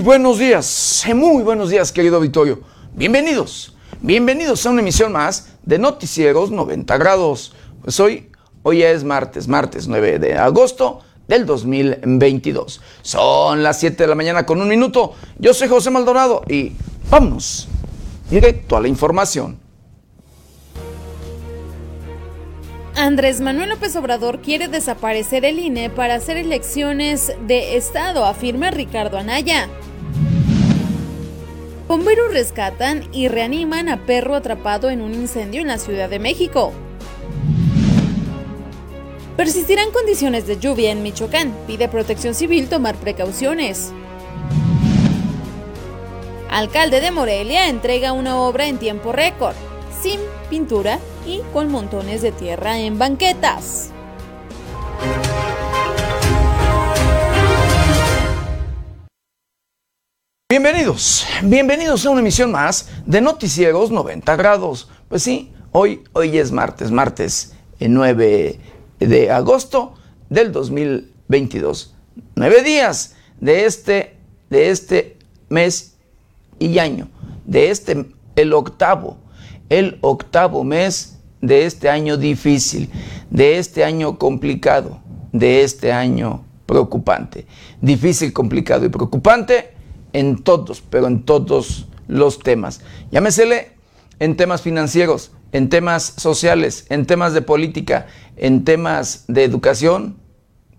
buenos días, muy buenos días, querido Victorio. Bienvenidos, bienvenidos a una emisión más de Noticieros 90 grados. Pues hoy, hoy es martes, martes 9 de agosto del 2022. Son las 7 de la mañana con un minuto. Yo soy José Maldonado y vámonos directo a la información. Andrés Manuel López Obrador quiere desaparecer el INE para hacer elecciones de Estado, afirma Ricardo Anaya. Bomberos rescatan y reaniman a perro atrapado en un incendio en la Ciudad de México. Persistirán condiciones de lluvia en Michoacán. Pide protección civil tomar precauciones. Alcalde de Morelia entrega una obra en tiempo récord, sin pintura y con montones de tierra en banquetas. Bienvenidos, bienvenidos a una emisión más de Noticieros 90 grados. Pues sí, hoy, hoy es martes, martes 9 de agosto del 2022. Nueve días de este, de este mes y año, de este, el octavo, el octavo mes de este año difícil, de este año complicado, de este año preocupante. Difícil, complicado y preocupante en todos, pero en todos los temas. Llámesele en temas financieros, en temas sociales, en temas de política, en temas de educación,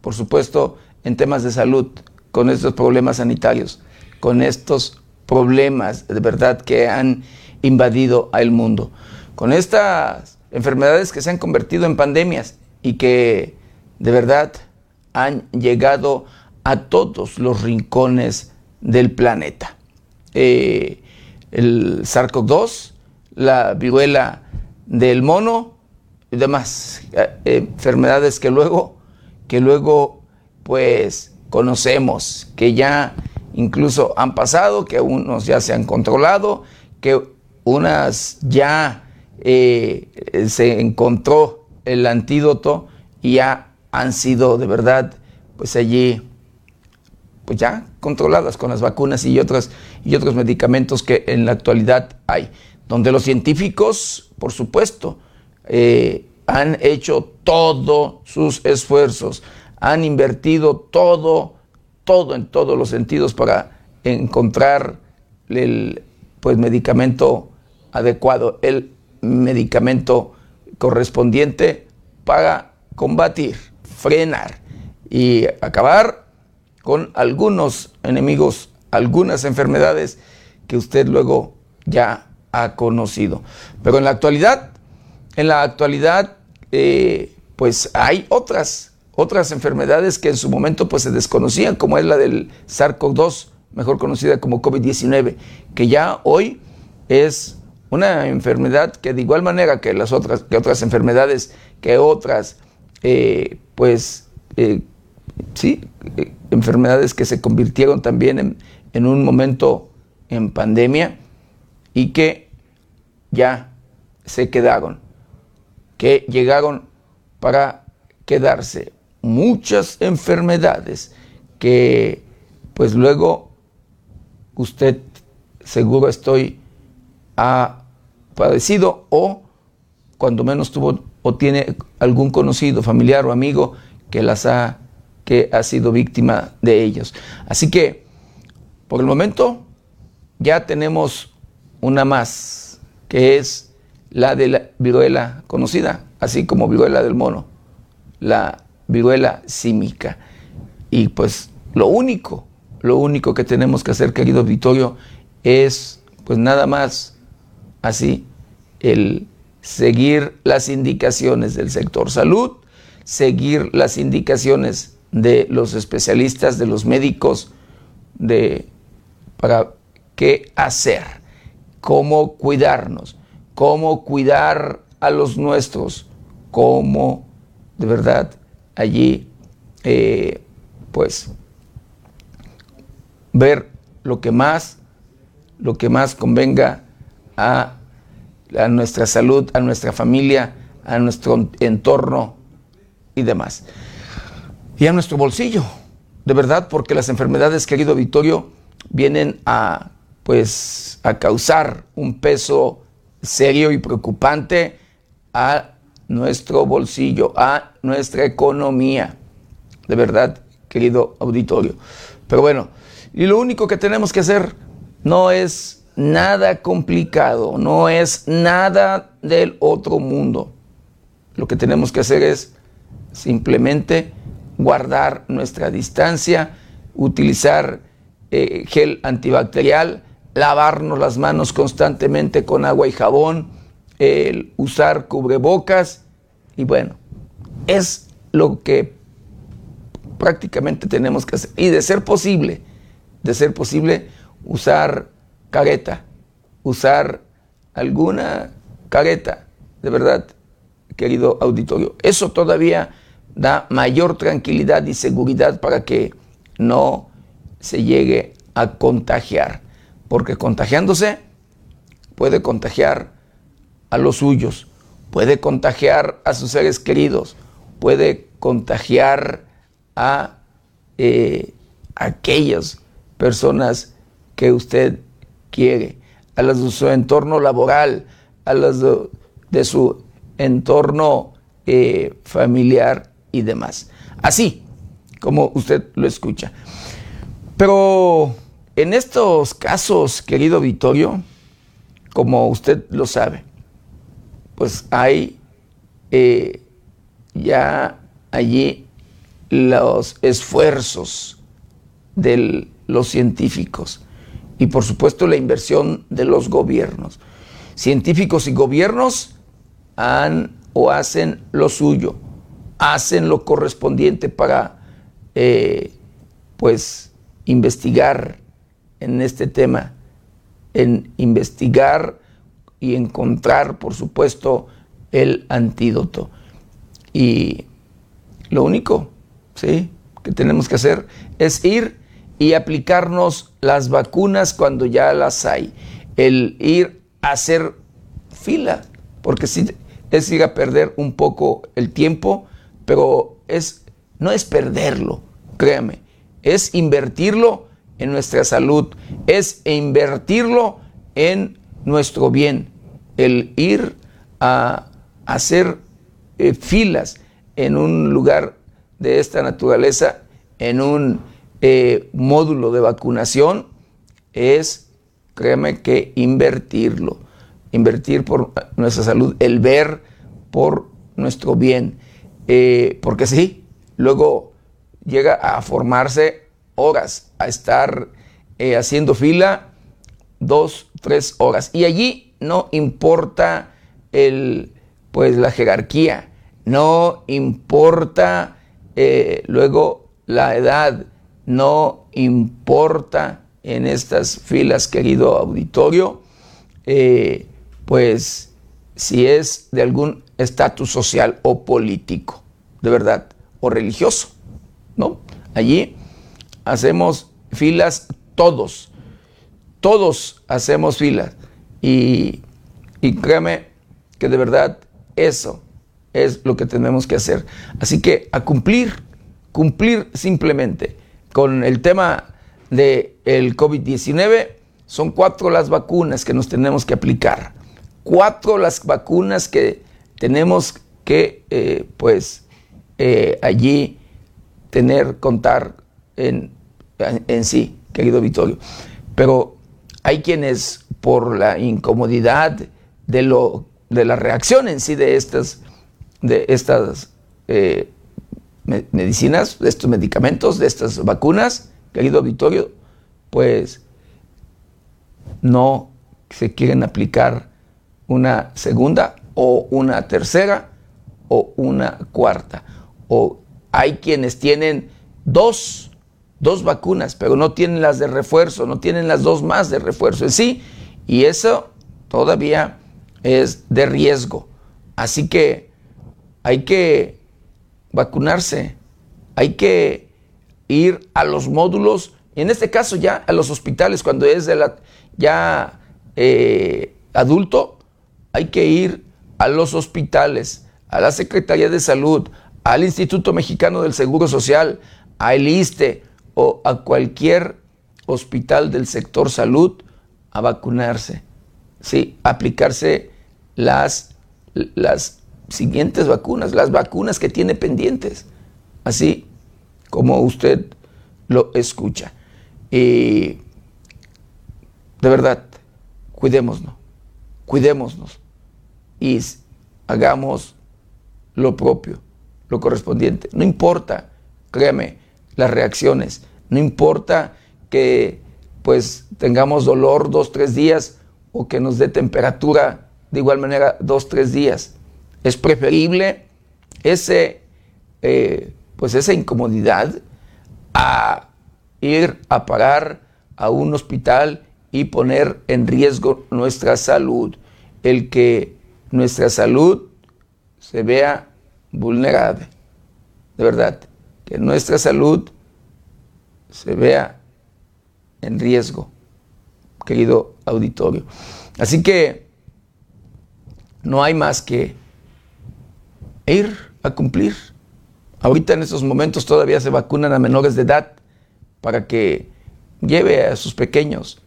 por supuesto, en temas de salud, con estos problemas sanitarios, con estos problemas de verdad que han invadido al mundo, con estas enfermedades que se han convertido en pandemias y que de verdad han llegado a todos los rincones del planeta. Eh, el SARS-CoV-2, la viruela del mono y demás eh, enfermedades que luego, que luego pues conocemos, que ya incluso han pasado, que unos ya se han controlado, que unas ya eh, se encontró el antídoto y ya han sido de verdad, pues allí, pues ya controladas con las vacunas y otros, y otros medicamentos que en la actualidad hay, donde los científicos, por supuesto, eh, han hecho todos sus esfuerzos, han invertido todo, todo en todos los sentidos para encontrar el pues, medicamento adecuado. El medicamento correspondiente para combatir, frenar y acabar con algunos enemigos, algunas enfermedades que usted luego ya ha conocido. Pero en la actualidad, en la actualidad, eh, pues hay otras, otras enfermedades que en su momento pues se desconocían, como es la del SARS-CoV-2, mejor conocida como COVID-19, que ya hoy es una enfermedad que de igual manera que las otras, que otras enfermedades, que otras, eh, pues, eh, sí, eh, enfermedades que se convirtieron también en, en un momento en pandemia y que ya se quedaron, que llegaron para quedarse muchas enfermedades que pues luego usted seguro estoy ha padecido o cuando menos tuvo o tiene algún conocido, familiar o amigo que las ha que ha sido víctima de ellos. Así que por el momento ya tenemos una más que es la de la viruela conocida, así como viruela del mono, la viruela símica. Y pues lo único, lo único que tenemos que hacer, querido auditorio, es pues nada más así el seguir las indicaciones del sector salud, seguir las indicaciones de los especialistas, de los médicos, de para qué hacer, cómo cuidarnos, cómo cuidar a los nuestros, cómo de verdad allí eh, pues ver lo que más, lo que más convenga a, nuestra salud, a nuestra familia, a nuestro entorno y demás. Y a nuestro bolsillo, de verdad, porque las enfermedades, querido Vittorio, vienen a pues a causar un peso serio y preocupante a nuestro bolsillo, a nuestra economía. De verdad, querido auditorio. Pero bueno, y lo único que tenemos que hacer no es nada complicado, no es nada del otro mundo. Lo que tenemos que hacer es simplemente guardar nuestra distancia, utilizar eh, gel antibacterial, lavarnos las manos constantemente con agua y jabón, el usar cubrebocas y bueno, es lo que prácticamente tenemos que hacer. Y de ser posible, de ser posible, usar careta, usar alguna careta, de verdad, querido auditorio. Eso todavía da mayor tranquilidad y seguridad para que no se llegue a contagiar, porque contagiándose puede contagiar a los suyos, puede contagiar a sus seres queridos, puede contagiar a eh, aquellas personas que usted quiere, a las de su entorno laboral, a las de, su entorno eh, familiar y demás. Así como usted lo escucha. Pero en estos casos, querido Vittorio, como usted lo sabe, pues hay eh, ya allí los esfuerzos de los científicos y por supuesto la inversión de los gobiernos. Científicos y gobiernos han o hacen lo suyo, hacen lo correspondiente para eh, pues investigar en este tema, en investigar y encontrar, por supuesto, el antídoto. Y lo único ¿sí? que tenemos que hacer es ir y aplicarnos las vacunas cuando ya las hay. El ir a hacer fila, porque sí es ir a perder un poco el tiempo, pero es, no es perderlo, créame, es invertirlo en nuestra salud, es invertirlo en nuestro bien, el ir a hacer eh, filas en un lugar de esta naturaleza, en un eh, módulo de vacunación, es, créeme que invertirlo, invertir por nuestra salud, el ver por nuestro bien, eh, porque sí, luego llega a formarse horas, a estar haciendo fila dos, tres horas. Y allí no importa el, pues, la jerarquía, no importa eh, luego la edad, no importa en estas filas, querido auditorio, eh, pues si es de algún estatus social o político, de verdad, o religioso, ¿no? Allí hacemos filas todos, todos hacemos filas y, y créeme que de verdad eso es lo que tenemos que hacer. Así que a cumplir, cumplir simplemente con el tema del el COVID-19, son cuatro las vacunas que nos tenemos que aplicar. Cuatro las vacunas que tenemos que, eh, pues, eh, allí tener, contar en, en sí, querido Vittorio. Pero hay quienes por la incomodidad de, lo, de la reacción en sí de estas, de estas eh, medicinas, de estos medicamentos, de estas vacunas, querido auditorio, pues no se quieren aplicar una segunda o una tercera o una cuarta. O hay quienes tienen dos dos vacunas, pero no tienen las de refuerzo, no tienen las dos más de refuerzo en sí, y eso todavía es de riesgo. Así que hay que vacunarse, hay que ir a los módulos, en este caso ya a los hospitales, cuando es ya eh, adulto, hay que ir a los hospitales, a la Secretaría de Salud, al Instituto Mexicano del Seguro Social, al ISTE, o a cualquier hospital del sector salud a vacunarse, sí, aplicarse las, las siguientes vacunas, las vacunas que tiene pendientes, así como usted lo escucha. Y de verdad, cuidémonos, cuidémonos y hagamos lo propio, lo correspondiente. No importa, créame, las reacciones, no importa que pues tengamos dolor dos, tres días o que nos dé temperatura de igual manera dos, tres días. Es preferible ese, eh, pues esa incomodidad a ir a parar a un hospital y poner en riesgo nuestra salud. El que nuestra salud se vea vulnerable. De verdad, que nuestra salud se vea en riesgo, querido auditorio. Así que no hay más que ir a cumplir. Ahorita en estos momentos todavía se vacunan a menores de edad para que lleve a sus pequeños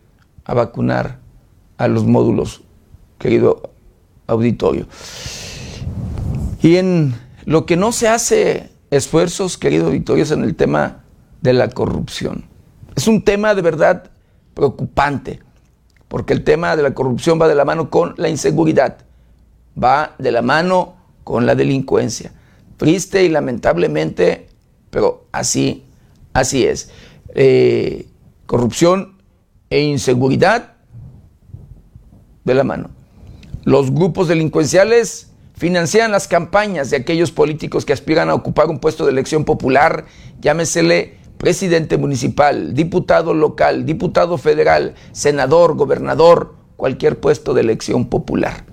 a vacunar a los módulos, querido auditorio. Y en lo que no se hace esfuerzos, querido auditorio, es en el tema de la corrupción. Es un tema de verdad preocupante, porque el tema de la corrupción va de la mano con la inseguridad, va de la mano con la delincuencia. Triste y lamentablemente, pero así, así es. Eh, corrupción e inseguridad de la mano. Los grupos delincuenciales financian las campañas de aquellos políticos que aspiran a ocupar un puesto de elección popular, llámesele presidente municipal, diputado local, diputado federal, senador, gobernador, cualquier puesto de elección popular.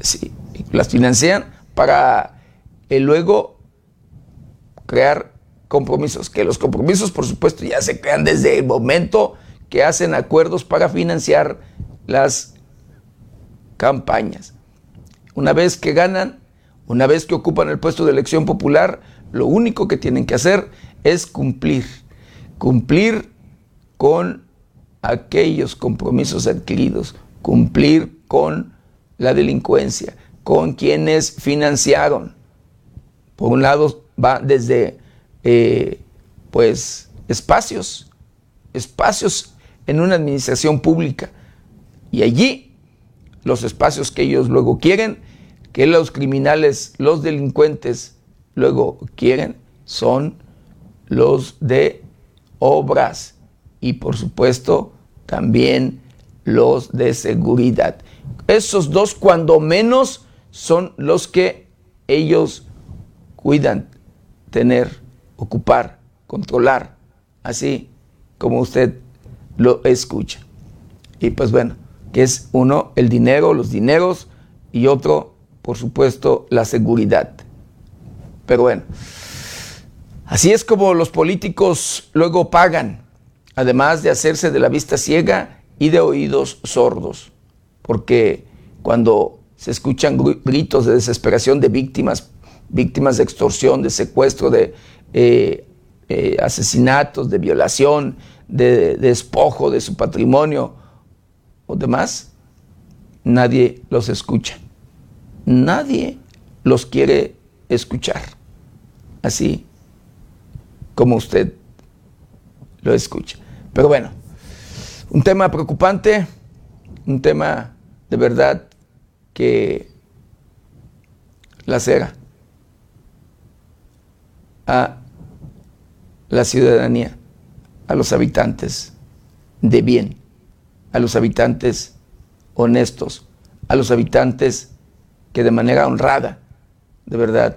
Sí, las financian para eh, luego crear compromisos, que los compromisos por supuesto ya se crean desde el momento que hacen acuerdos para financiar las campañas. Una vez que ganan, una vez que ocupan el puesto de elección popular, lo único que tienen que hacer es cumplir, cumplir con aquellos compromisos adquiridos, cumplir con la delincuencia, con quienes financiaron. Por un lado va desde eh, pues espacios, espacios en una administración pública. Y allí los espacios que ellos luego quieren, que los criminales, los delincuentes luego quieren, son los de obras y por supuesto también los de seguridad. Esos dos cuando menos son los que ellos cuidan, tener, ocupar, controlar, así como usted lo escucha. Y pues bueno, que es uno el dinero, los dineros y otro, por supuesto, la seguridad. Pero bueno, así es como los políticos luego pagan, además de hacerse de la vista ciega y de oídos sordos, porque cuando se escuchan gritos de desesperación de víctimas, víctimas de extorsión, de secuestro, de eh, eh, asesinatos, de violación, de, despojo de su patrimonio o demás, nadie los escucha. Nadie los quiere escuchar. Así como usted lo escucha. Pero bueno, un tema preocupante, un tema de verdad que la cera a la ciudadanía a los habitantes de bien, a los habitantes honestos, a los habitantes que de manera honrada, de verdad,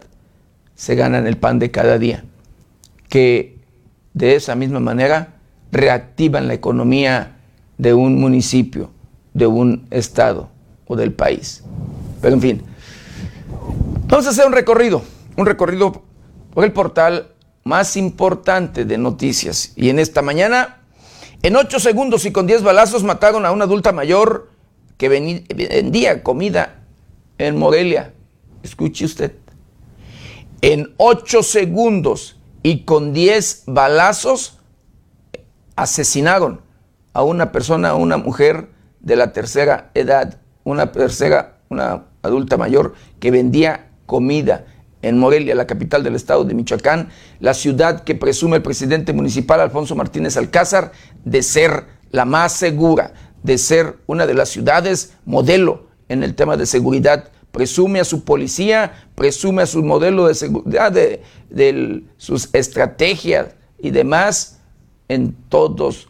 se ganan el pan de cada día, que de esa misma manera reactivan la economía de un municipio, de un estado o del país. Pero en fin, vamos a hacer un recorrido, un recorrido por el portal más importante de noticias. Y en esta mañana, en ocho segundos y con diez balazos mataron a una adulta mayor que vendía comida en Morelia. Escuche usted. En ocho segundos y con diez balazos asesinaron a una persona, a una mujer de la tercera edad, una tercera, una adulta mayor que vendía comida en Morelia, la capital del estado de Michoacán, la ciudad que presume el presidente municipal Alfonso Martínez Alcázar de ser la más segura, de ser una de las ciudades modelo en el tema de seguridad. Presume a su policía, presume a su modelo de seguridad, de, sus estrategias y demás en todos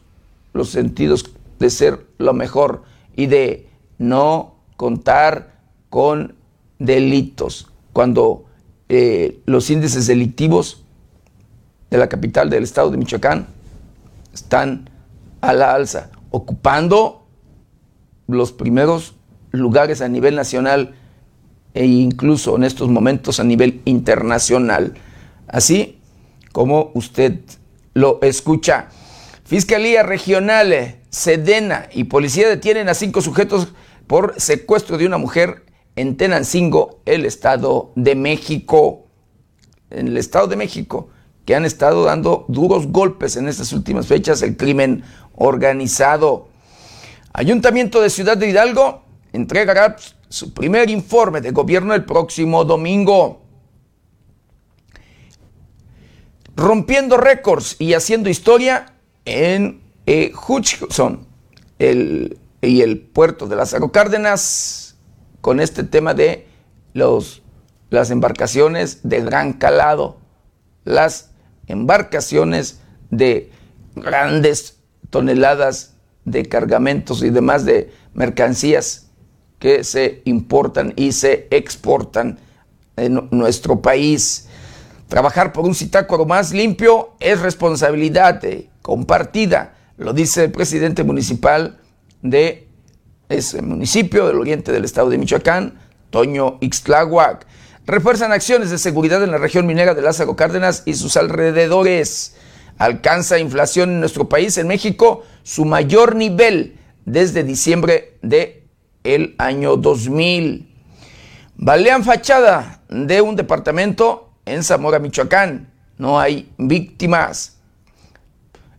los sentidos de ser lo mejor y de no contar con delitos. Cuando eh, los índices delictivos de la capital del estado de Michoacán están a la alza, ocupando los primeros lugares a nivel nacional e incluso en estos momentos a nivel internacional. Así como usted lo escucha. Fiscalía Regional, Sedena y Policía detienen a cinco sujetos por secuestro de una mujer en Tenancingo, el Estado de México. En el Estado de México, que han estado dando duros golpes en estas últimas fechas el crimen organizado. Ayuntamiento de Ciudad de Hidalgo entregará su primer informe de gobierno el próximo domingo. Rompiendo récords y haciendo historia en eh, Hutchinson el, y el puerto de Lázaro Cárdenas con este tema de los, las embarcaciones de gran calado, las embarcaciones de grandes toneladas de cargamentos y demás de mercancías que se importan y se exportan en nuestro país. Trabajar por un citácuaro más limpio es responsabilidad compartida, lo dice el presidente municipal de ese municipio del oriente del estado de Michoacán, Toño Ixtláhuac. Refuerzan acciones de seguridad en la región minera de Lázaro Cárdenas y sus alrededores. Alcanza inflación en nuestro país, en México, su mayor nivel desde diciembre de el año 2000. Balean fachada de un departamento en Zamora, Michoacán. No hay víctimas.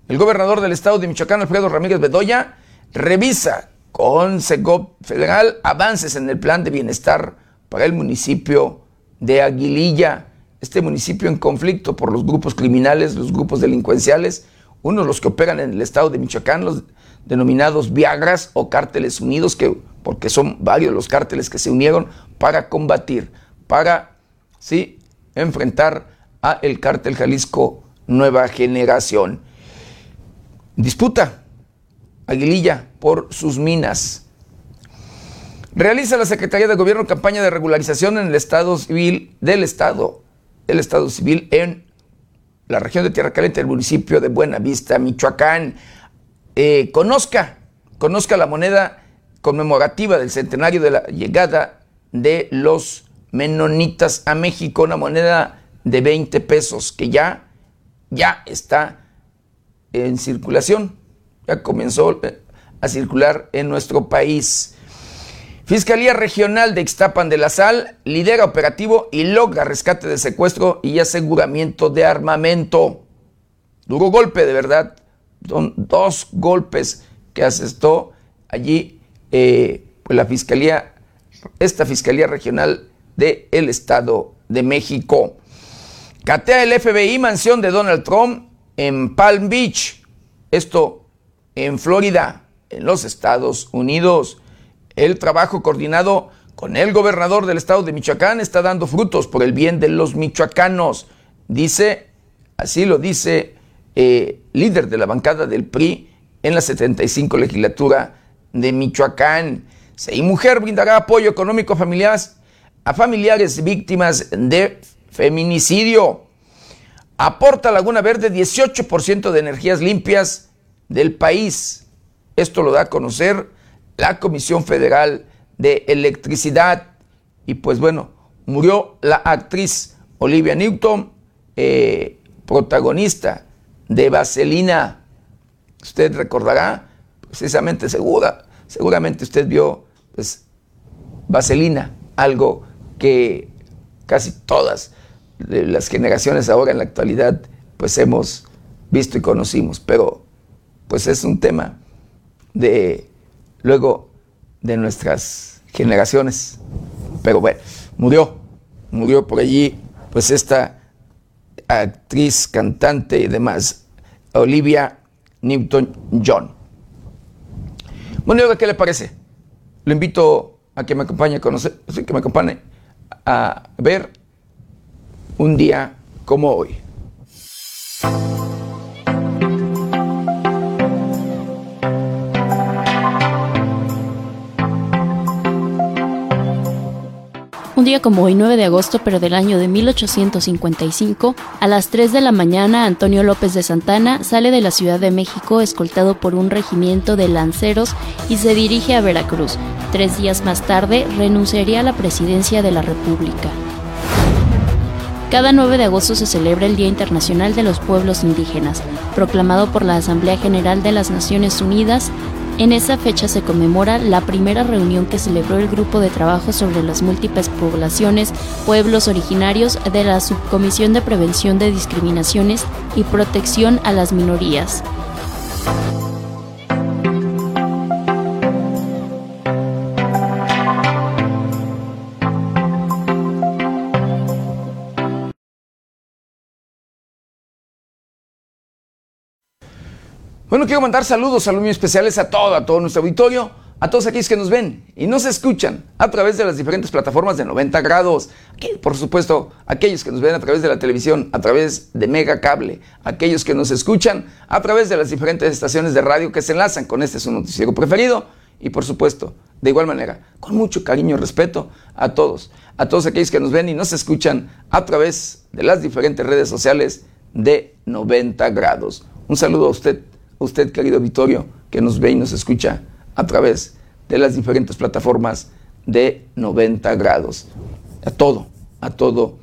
El gobernador del estado de Michoacán, Alfredo Ramírez Bedoya, revisa con Federal avances en el plan de bienestar para el municipio de Aguililla, este municipio en conflicto por los grupos criminales, los grupos delincuenciales, unos los que operan en el estado de Michoacán, los denominados Viagras o cárteles unidos, que, porque son varios los cárteles que se unieron para combatir, para sí, enfrentar a el cártel Jalisco Nueva Generación. Disputa Aguililla por sus minas. Realiza la Secretaría de Gobierno campaña de regularización en el Estado Civil del Estado, el Estado Civil en la región de Tierra Caliente, el municipio de Buenavista, Michoacán. Eh, conozca, conozca la moneda conmemorativa del centenario de la llegada de los menonitas a México, una moneda de 20 pesos que ya, ya está en circulación ya comenzó eh, a circular en nuestro país. Fiscalía Regional de Ixtapan de la Sal lidera operativo y logra rescate de secuestro y aseguramiento de armamento. Duro golpe, de verdad. Son dos golpes que asestó allí eh, pues la Fiscalía, esta Fiscalía Regional del el Estado de México. Catea el FBI mansión de Donald Trump en Palm Beach. Esto en Florida, en los Estados Unidos. El trabajo coordinado con el gobernador del estado de Michoacán está dando frutos por el bien de los michoacanos. Dice, así lo dice eh, líder de la bancada del PRI en la 75 legislatura de Michoacán. Seis Mujer brindará apoyo económico a familiares, a familiares víctimas de feminicidio. Aporta Laguna Verde 18% de energías limpias del país. Esto lo da a conocer la Comisión Federal de Electricidad. Y pues bueno, murió la actriz Olivia Newton, eh, protagonista de Vaselina. Usted recordará, precisamente segura, seguramente usted vio pues, Vaselina, algo que casi todas las generaciones ahora en la actualidad pues hemos visto y conocimos, pero pues es un tema de luego de nuestras generaciones. Pero bueno, murió, murió por allí, pues esta actriz, cantante y demás, Olivia Newton-John. Bueno, ¿y ¿qué le parece? Lo invito a que me acompañe a conocer, que me acompañe a ver un día como hoy. Un día como hoy, 9 de agosto, pero del año de 1855, a las 3 de la mañana, Antonio López de Santana sale de la Ciudad de México escoltado por un regimiento de lanceros y se dirige a Veracruz. Tres días más tarde, renunciaría a la presidencia de la República. Cada 9 de agosto se celebra el Día Internacional de los Pueblos Indígenas, proclamado por la Asamblea General de las Naciones Unidas en esa fecha se conmemora la primera reunión que celebró el Grupo de Trabajo sobre las Múltiples Poblaciones, Pueblos Originarios de la Subcomisión de Prevención de Discriminaciones y Protección a las Minorías. Bueno, quiero mandar saludos, saludos especiales a todo, a todo nuestro auditorio, a todos aquellos que nos ven y nos escuchan a través de las diferentes plataformas de 90 grados. Aquí, por supuesto, aquellos que nos ven a través de la televisión, a través de Mega Cable, aquellos que nos escuchan a través de las diferentes estaciones de radio que se enlazan con este su noticiero preferido y, por supuesto, de igual manera, con mucho cariño y respeto a todos, a todos aquellos que nos ven y nos escuchan a través de las diferentes redes sociales de 90 grados. Un saludo a usted usted, querido Vittorio, que nos ve y nos escucha a través de las diferentes plataformas de 90 grados. A todo, a todo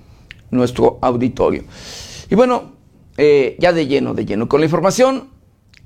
nuestro auditorio. Y bueno, eh, ya de lleno, de lleno con la información,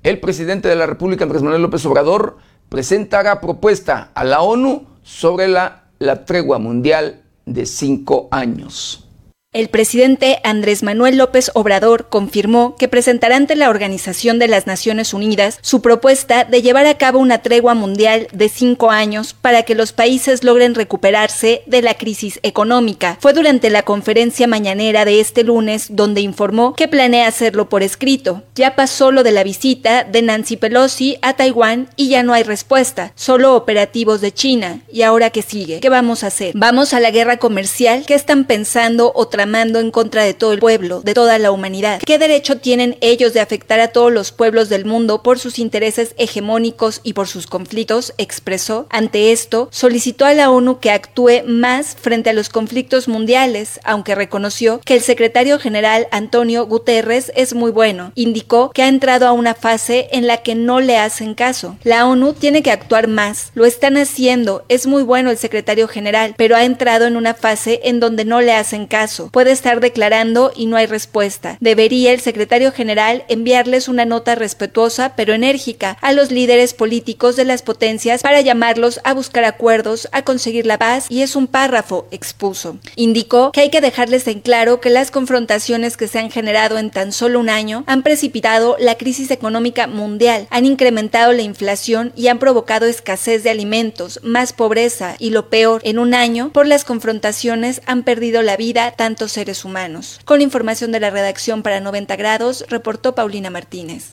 el presidente de la República, Andrés Manuel López Obrador, presentará propuesta a la ONU sobre la, la tregua mundial de cinco años. El presidente Andrés Manuel López Obrador confirmó que presentará ante la Organización de las Naciones Unidas su propuesta de llevar a cabo una tregua mundial de cinco años para que los países logren recuperarse de la crisis económica. Fue durante la conferencia mañanera de este lunes donde informó que planea hacerlo por escrito. Ya pasó lo de la visita de Nancy Pelosi a Taiwán y ya no hay respuesta, solo operativos de China. ¿Y ahora qué sigue? ¿Qué vamos a hacer? ¿Vamos a la guerra comercial? ¿Qué están pensando otra en contra de todo el pueblo, de toda la humanidad. ¿Qué derecho tienen ellos de afectar a todos los pueblos del mundo por sus intereses hegemónicos y por sus conflictos? expresó. Ante esto, solicitó a la ONU que actúe más frente a los conflictos mundiales, aunque reconoció que el secretario general Antonio Guterres es muy bueno. Indicó que ha entrado a una fase en la que no le hacen caso. La ONU tiene que actuar más. Lo están haciendo. Es muy bueno el secretario general, pero ha entrado en una fase en donde no le hacen caso puede estar declarando y no hay respuesta. Debería el secretario general enviarles una nota respetuosa pero enérgica a los líderes políticos de las potencias para llamarlos a buscar acuerdos, a conseguir la paz y es un párrafo, expuso. Indicó que hay que dejarles en claro que las confrontaciones que se han generado en tan solo un año han precipitado la crisis económica mundial, han incrementado la inflación y han provocado escasez de alimentos, más pobreza y lo peor, en un año, por las confrontaciones han perdido la vida tanto seres humanos. Con información de la redacción para 90 grados, reportó Paulina Martínez.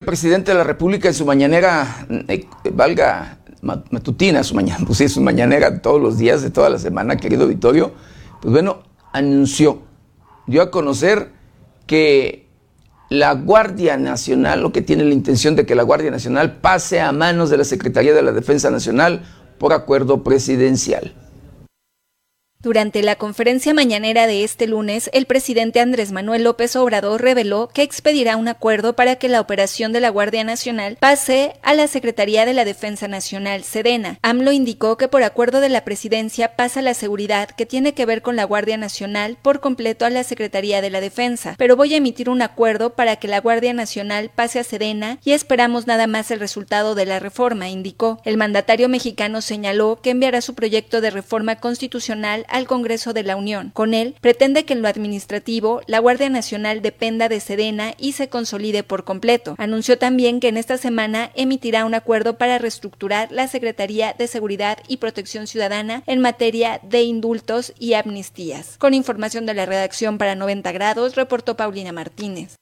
El presidente de la República en su mañanera, eh, valga matutina, su mañana, pues sí, su mañanera todos los días de toda la semana, querido Vittorio, pues bueno, anunció, dio a conocer que la Guardia Nacional, lo que tiene la intención de que la Guardia Nacional pase a manos de la Secretaría de la Defensa Nacional por acuerdo presidencial. Durante la conferencia mañanera de este lunes, el presidente Andrés Manuel López Obrador reveló que expedirá un acuerdo para que la operación de la Guardia Nacional pase a la Secretaría de la Defensa Nacional, Sedena. AMLO indicó que por acuerdo de la presidencia pasa la seguridad que tiene que ver con la Guardia Nacional por completo a la Secretaría de la Defensa, pero voy a emitir un acuerdo para que la Guardia Nacional pase a Sedena y esperamos nada más el resultado de la reforma, indicó. El mandatario mexicano señaló que enviará su proyecto de reforma constitucional al Congreso de la Unión. Con él, pretende que en lo administrativo la Guardia Nacional dependa de Sedena y se consolide por completo. Anunció también que en esta semana emitirá un acuerdo para reestructurar la Secretaría de Seguridad y Protección Ciudadana en materia de indultos y amnistías. Con información de la redacción para 90 grados, reportó Paulina Martínez.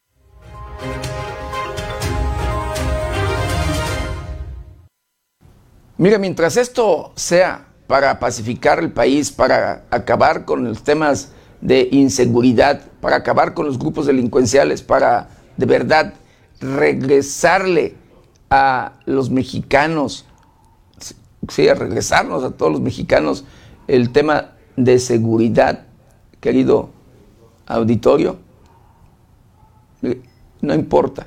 Mira, mientras esto sea para pacificar el país, para acabar con los temas de inseguridad, para acabar con los grupos delincuenciales, para de verdad regresarle a los mexicanos, sí, a regresarnos a todos los mexicanos el tema de seguridad, querido auditorio, no importa,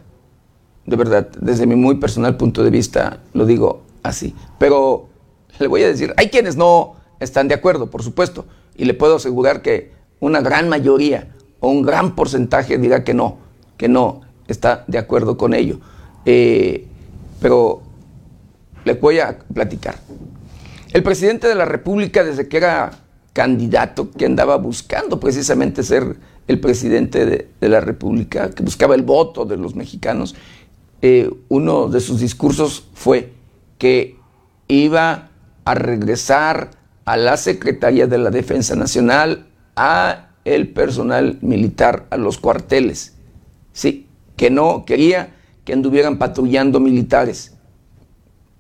de verdad, desde mi muy personal punto de vista lo digo así, pero le voy a decir, hay quienes no están de acuerdo, por supuesto, y le puedo asegurar que una gran mayoría o un gran porcentaje dirá que no, que no está de acuerdo con ello. Eh, pero le voy a platicar. El presidente de la República, desde que era candidato, que andaba buscando precisamente ser el presidente de, la República, que buscaba el voto de los mexicanos, eh, uno de sus discursos fue que iba a regresar a la Secretaría de la Defensa Nacional, a el personal militar, a los cuarteles. Sí, que no quería que anduvieran patrullando militares,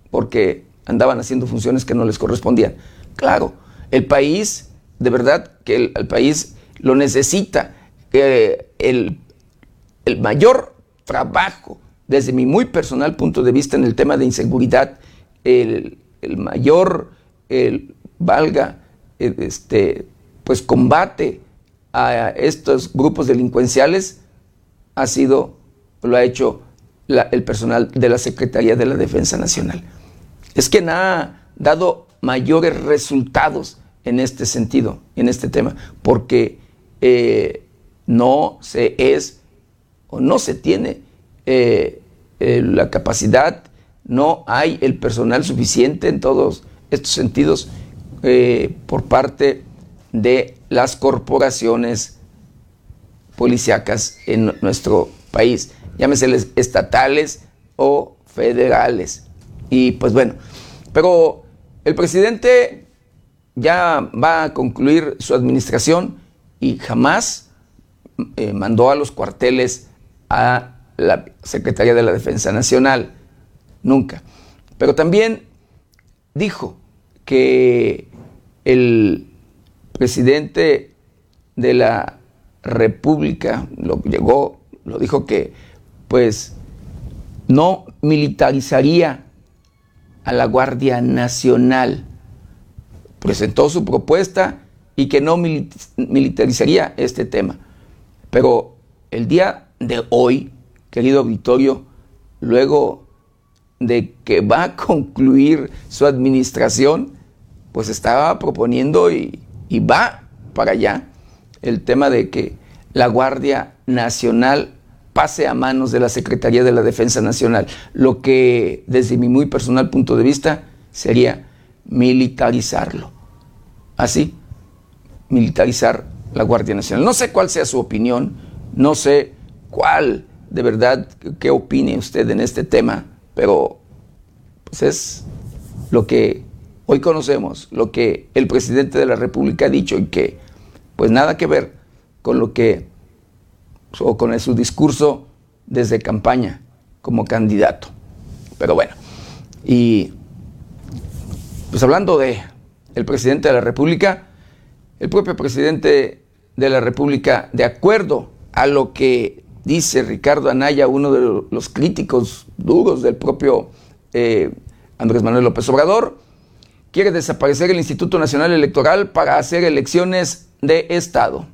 porque andaban haciendo funciones que no les correspondían. Claro, el país, de verdad que el, país lo necesita. que el, el mayor trabajo, desde mi muy personal punto de vista en el tema de inseguridad, el, el mayor, el, valga, este, pues combate a estos grupos delincuenciales ha sido, lo ha hecho el personal de la Secretaría de la Defensa Nacional. Es que ha dado mayores resultados en este sentido, en este tema, porque eh, no se es o no se tiene eh, eh, la capacidad no hay el personal suficiente en todos estos sentidos eh, por parte de las corporaciones policíacas en nuestro país, llámeseles estatales o federales. Y pues bueno, pero el presidente ya va a concluir su administración y jamás eh, mandó a los cuarteles a la Secretaría de la Defensa Nacional nunca. Pero también dijo que el presidente de la República lo llegó, lo dijo que pues no militarizaría a la Guardia Nacional. Presentó su propuesta y que no militarizaría este tema. Pero el día de hoy, querido auditorio, luego de que va a concluir su administración, pues estaba proponiendo y, va para allá el tema de que la Guardia Nacional pase a manos de la Secretaría de la Defensa Nacional, lo que desde mi muy personal punto de vista sería militarizarlo. Así, militarizar la Guardia Nacional. No sé cuál sea su opinión, no sé cuál de verdad, qué opine usted en este tema pero pues es lo que hoy conocemos, lo que el presidente de la República ha dicho y que pues nada que ver con lo que o con su discurso desde campaña como candidato. Pero bueno, y pues hablando de el presidente de la República, el propio presidente de la República, de acuerdo a lo que dice Ricardo Anaya, uno de los críticos duros del propio eh, Andrés Manuel López Obrador, quiere desaparecer el Instituto Nacional Electoral para hacer elecciones de Estado.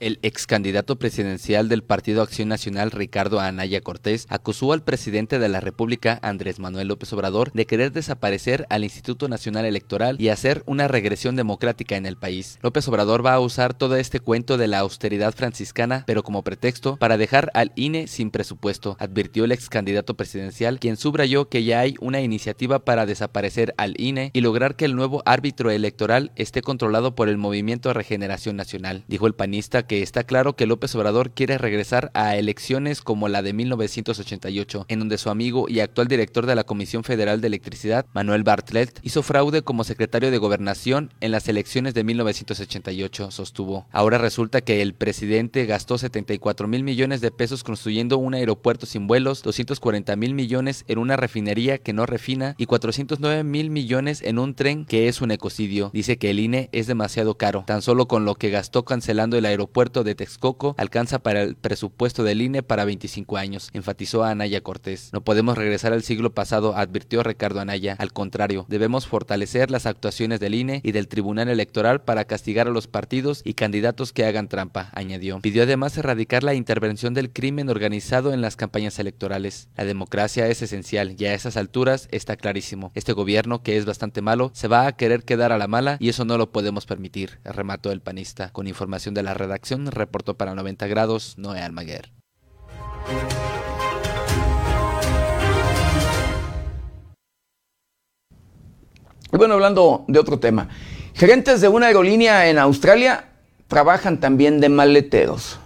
El ex candidato presidencial del Partido Acción Nacional, Ricardo Anaya Cortés, acusó al presidente de la República, Andrés Manuel López Obrador, de querer desaparecer al Instituto Nacional Electoral y hacer una regresión democrática en el país. López Obrador va a usar todo este cuento de la austeridad franciscana, pero como pretexto, para dejar al INE sin presupuesto, advirtió el ex candidato presidencial, quien subrayó que ya hay una iniciativa para desaparecer al INE y lograr que el nuevo árbitro electoral esté controlado por el Movimiento Regeneración Nacional. Dijo el panista que está claro que López Obrador quiere regresar a elecciones como la de 1988, en donde su amigo y actual director de la Comisión Federal de Electricidad, Manuel Bartlett, hizo fraude como secretario de Gobernación en las elecciones de 1988, sostuvo. Ahora resulta que el presidente gastó 74 mil millones de pesos construyendo un aeropuerto sin vuelos, 240 mil millones en una refinería que no refina y 409 mil millones en un tren que es un ecocidio. Dice que el INE es demasiado caro, tan solo con lo que gastó cancelando el aeropuerto puerto de Texcoco alcanza para el presupuesto del INE para 25 años, enfatizó Anaya Cortés. No podemos regresar al siglo pasado, advirtió Ricardo Anaya. Al contrario, debemos fortalecer las actuaciones del INE y del Tribunal Electoral para castigar a los partidos y candidatos que hagan trampa, añadió. Pidió además erradicar la intervención del crimen organizado en las campañas electorales. La democracia es esencial y a esas alturas está clarísimo. Este gobierno, que es bastante malo, se va a querer quedar a la mala y eso no lo podemos permitir, remató el panista. Con información de la redacción reportó para 90 grados Noé Almaguer. Y bueno, hablando de otro tema, gerentes de una aerolínea en Australia trabajan también de maleteros.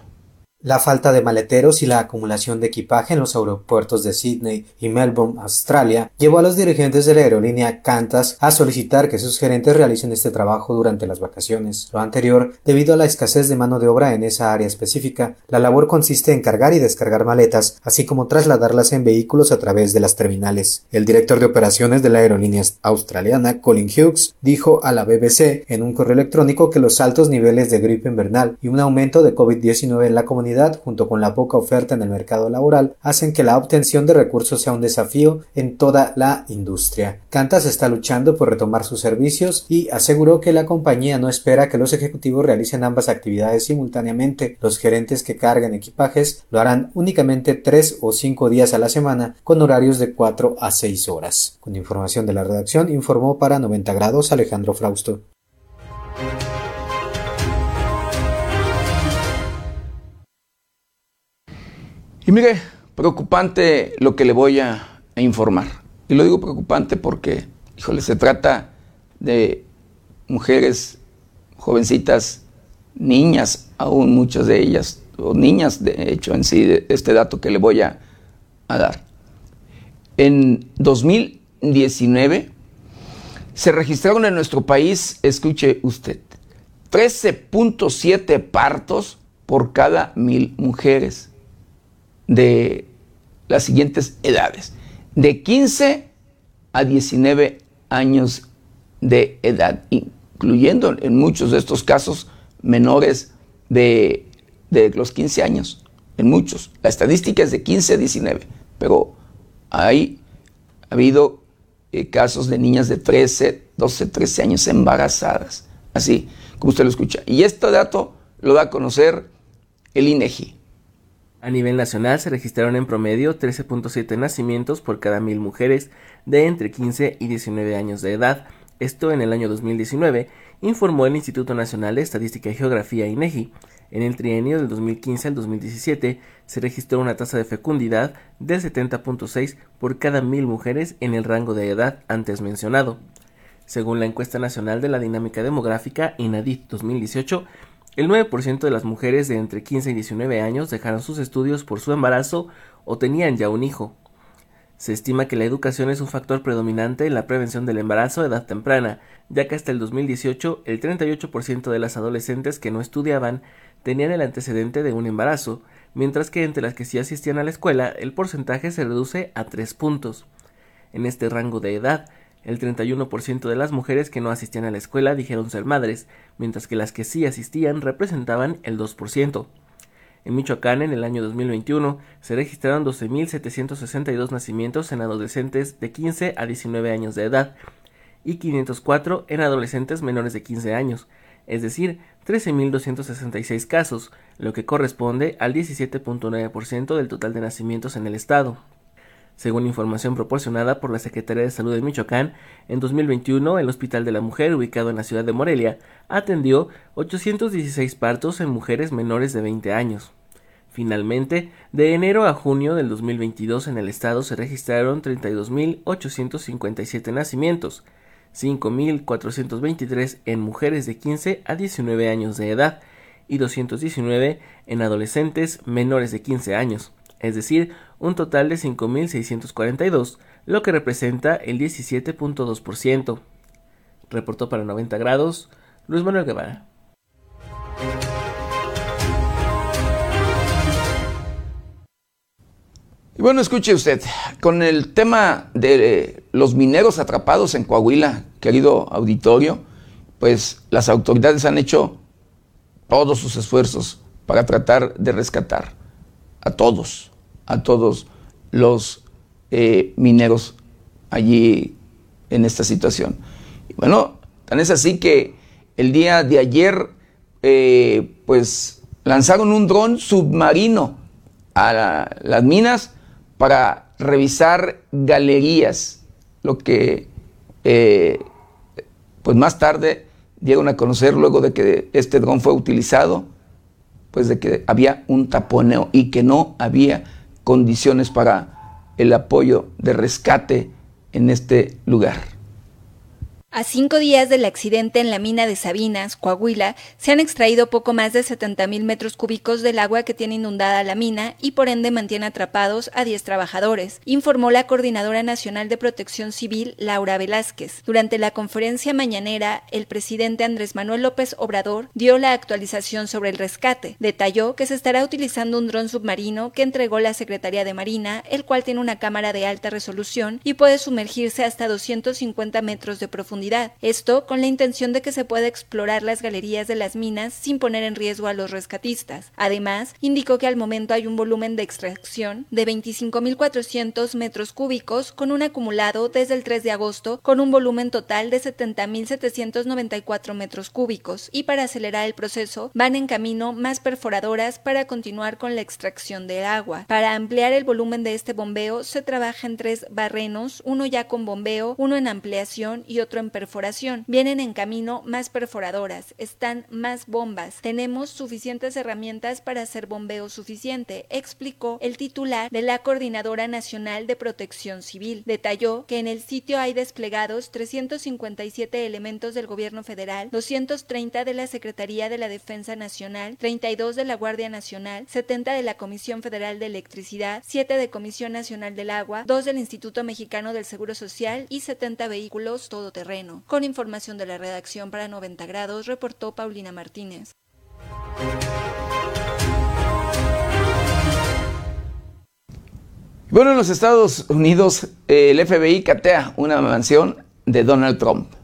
La falta de maleteros y la acumulación de equipaje en los aeropuertos de Sydney y Melbourne, Australia, llevó a los dirigentes de la aerolínea Qantas a solicitar que sus gerentes realicen este trabajo durante las vacaciones. Lo anterior, debido a la escasez de mano de obra en esa área específica, la labor consiste en cargar y descargar maletas, así como trasladarlas en vehículos a través de las terminales. El director de operaciones de la aerolínea australiana, Colin Hughes, dijo a la BBC en un correo electrónico que los altos niveles de gripe invernal y un aumento de COVID-19 en la comunidad junto con la poca oferta en el mercado laboral, hacen que la obtención de recursos sea un desafío en toda la industria. Qantas está luchando por retomar sus servicios y aseguró que la compañía no espera que los ejecutivos realicen ambas actividades simultáneamente. Los gerentes que cargan equipajes lo harán únicamente tres o cinco días a la semana con horarios de cuatro a seis horas. Con información de la redacción informó para 90 grados Alejandro Frausto. Y mire, preocupante lo que le voy a, informar. Y lo digo preocupante porque, híjole, se trata de mujeres jovencitas, niñas, aún muchas de ellas, o niñas de hecho en sí, de este dato que le voy a, dar. En 2019 se registraron en nuestro país, escuche usted, 13.7 partos por cada mil mujeres de las siguientes edades, de 15 a 19 años de edad, incluyendo en muchos de estos casos menores de, los 15 años, en muchos. La estadística es de 15 a 19, pero hay ha habido eh, casos de niñas de 13, 12, 13 años embarazadas, así como usted lo escucha. Y este dato lo da a conocer el INEGI. A nivel nacional se registraron en promedio 13.7 nacimientos por cada mil mujeres de entre 15 y 19 años de edad. Esto en el año 2019, informó el Instituto Nacional de Estadística y Geografía INEGI. En el trienio del 2015 al 2017 se registró una tasa de fecundidad de 70.6 por cada mil mujeres en el rango de edad antes mencionado. Según la encuesta nacional de la dinámica demográfica INADIT 2018, el 9% de las mujeres de entre 15 y 19 años dejaron sus estudios por su embarazo o tenían ya un hijo. Se estima que la educación es un factor predominante en la prevención del embarazo a edad temprana, ya que hasta el 2018 el 38% de las adolescentes que no estudiaban tenían el antecedente de un embarazo, mientras que entre las que sí asistían a la escuela el porcentaje se reduce a 3 puntos. En este rango de edad, el 31% de las mujeres que no asistían a la escuela dijeron ser madres, mientras que las que sí asistían representaban el 2%. En Michoacán, en el año 2021, se registraron 12.762 nacimientos en adolescentes de 15 a 19 años de edad y 504 en adolescentes menores de 15 años. es decir, 13.266 casos, lo que corresponde al 17.9% del total de nacimientos en el estado. Según información proporcionada por la Secretaría de Salud de Michoacán, en 2021 el Hospital de la Mujer, ubicado en la ciudad de Morelia, atendió 816 partos en mujeres menores de 20 años. Finalmente, de enero a junio del 2022 en el estado se registraron 32.857 nacimientos, 5.423 en mujeres de 15 a 19 años de edad y 219 en adolescentes menores de 15 años es decir, un total de 5.642, lo que representa el 17.2%. Reportó para 90 grados Luis Manuel Guevara. Y bueno, escuche usted, con el tema de los mineros atrapados en Coahuila, querido auditorio, pues las autoridades han hecho todos sus esfuerzos para tratar de rescatar a todos, a todos los eh, mineros allí en esta situación. Bueno, tan es así que el día de ayer, eh, pues lanzaron un dron submarino a las minas para revisar galerías, lo que eh, pues más tarde dieron a conocer luego de que este dron fue utilizado, pues de que había un taponeo y que no había condiciones para el apoyo de rescate en este lugar. A cinco días del accidente en la mina de Sabinas, Coahuila, se han extraído poco más de 70 mil metros cúbicos del agua que tiene inundada la mina y por ende mantiene atrapados a 10 trabajadores, informó la Coordinadora Nacional de Protección Civil, Laura Velázquez. Durante la conferencia mañanera, el presidente Andrés Manuel López Obrador dio la actualización sobre el rescate. Detalló que se estará utilizando un dron submarino que entregó la Secretaría de Marina, el cual tiene una cámara de alta resolución y puede sumergirse hasta 250 metros de profundidad esto con la intención de que se pueda explorar las galerías de las minas sin poner en riesgo a los rescatistas. Además, indicó que al momento hay un volumen de extracción de 25.400 metros cúbicos con un acumulado desde el 3 de agosto con un volumen total de 70.794 metros cúbicos y para acelerar el proceso van en camino más perforadoras para continuar con la extracción del agua. Para ampliar el volumen de este bombeo se trabaja en tres barrenos, uno ya con bombeo, uno en ampliación y otro en perforación. Vienen en camino más perforadoras, están más bombas. Tenemos suficientes herramientas para hacer bombeo suficiente, explicó el titular de la Coordinadora Nacional de Protección Civil. Detalló que en el sitio hay desplegados 357 elementos del gobierno federal, 230 de la Secretaría de la Defensa Nacional, 32 de la Guardia Nacional, 70 de la Comisión Federal de Electricidad, 7 de Comisión Nacional del Agua, 2 del Instituto Mexicano del Seguro Social y 70 vehículos todoterreno. Con información de la redacción para 90 grados, reportó Paulina Martínez. Bueno, en los Estados Unidos el FBI catea una mansión de Donald Trump.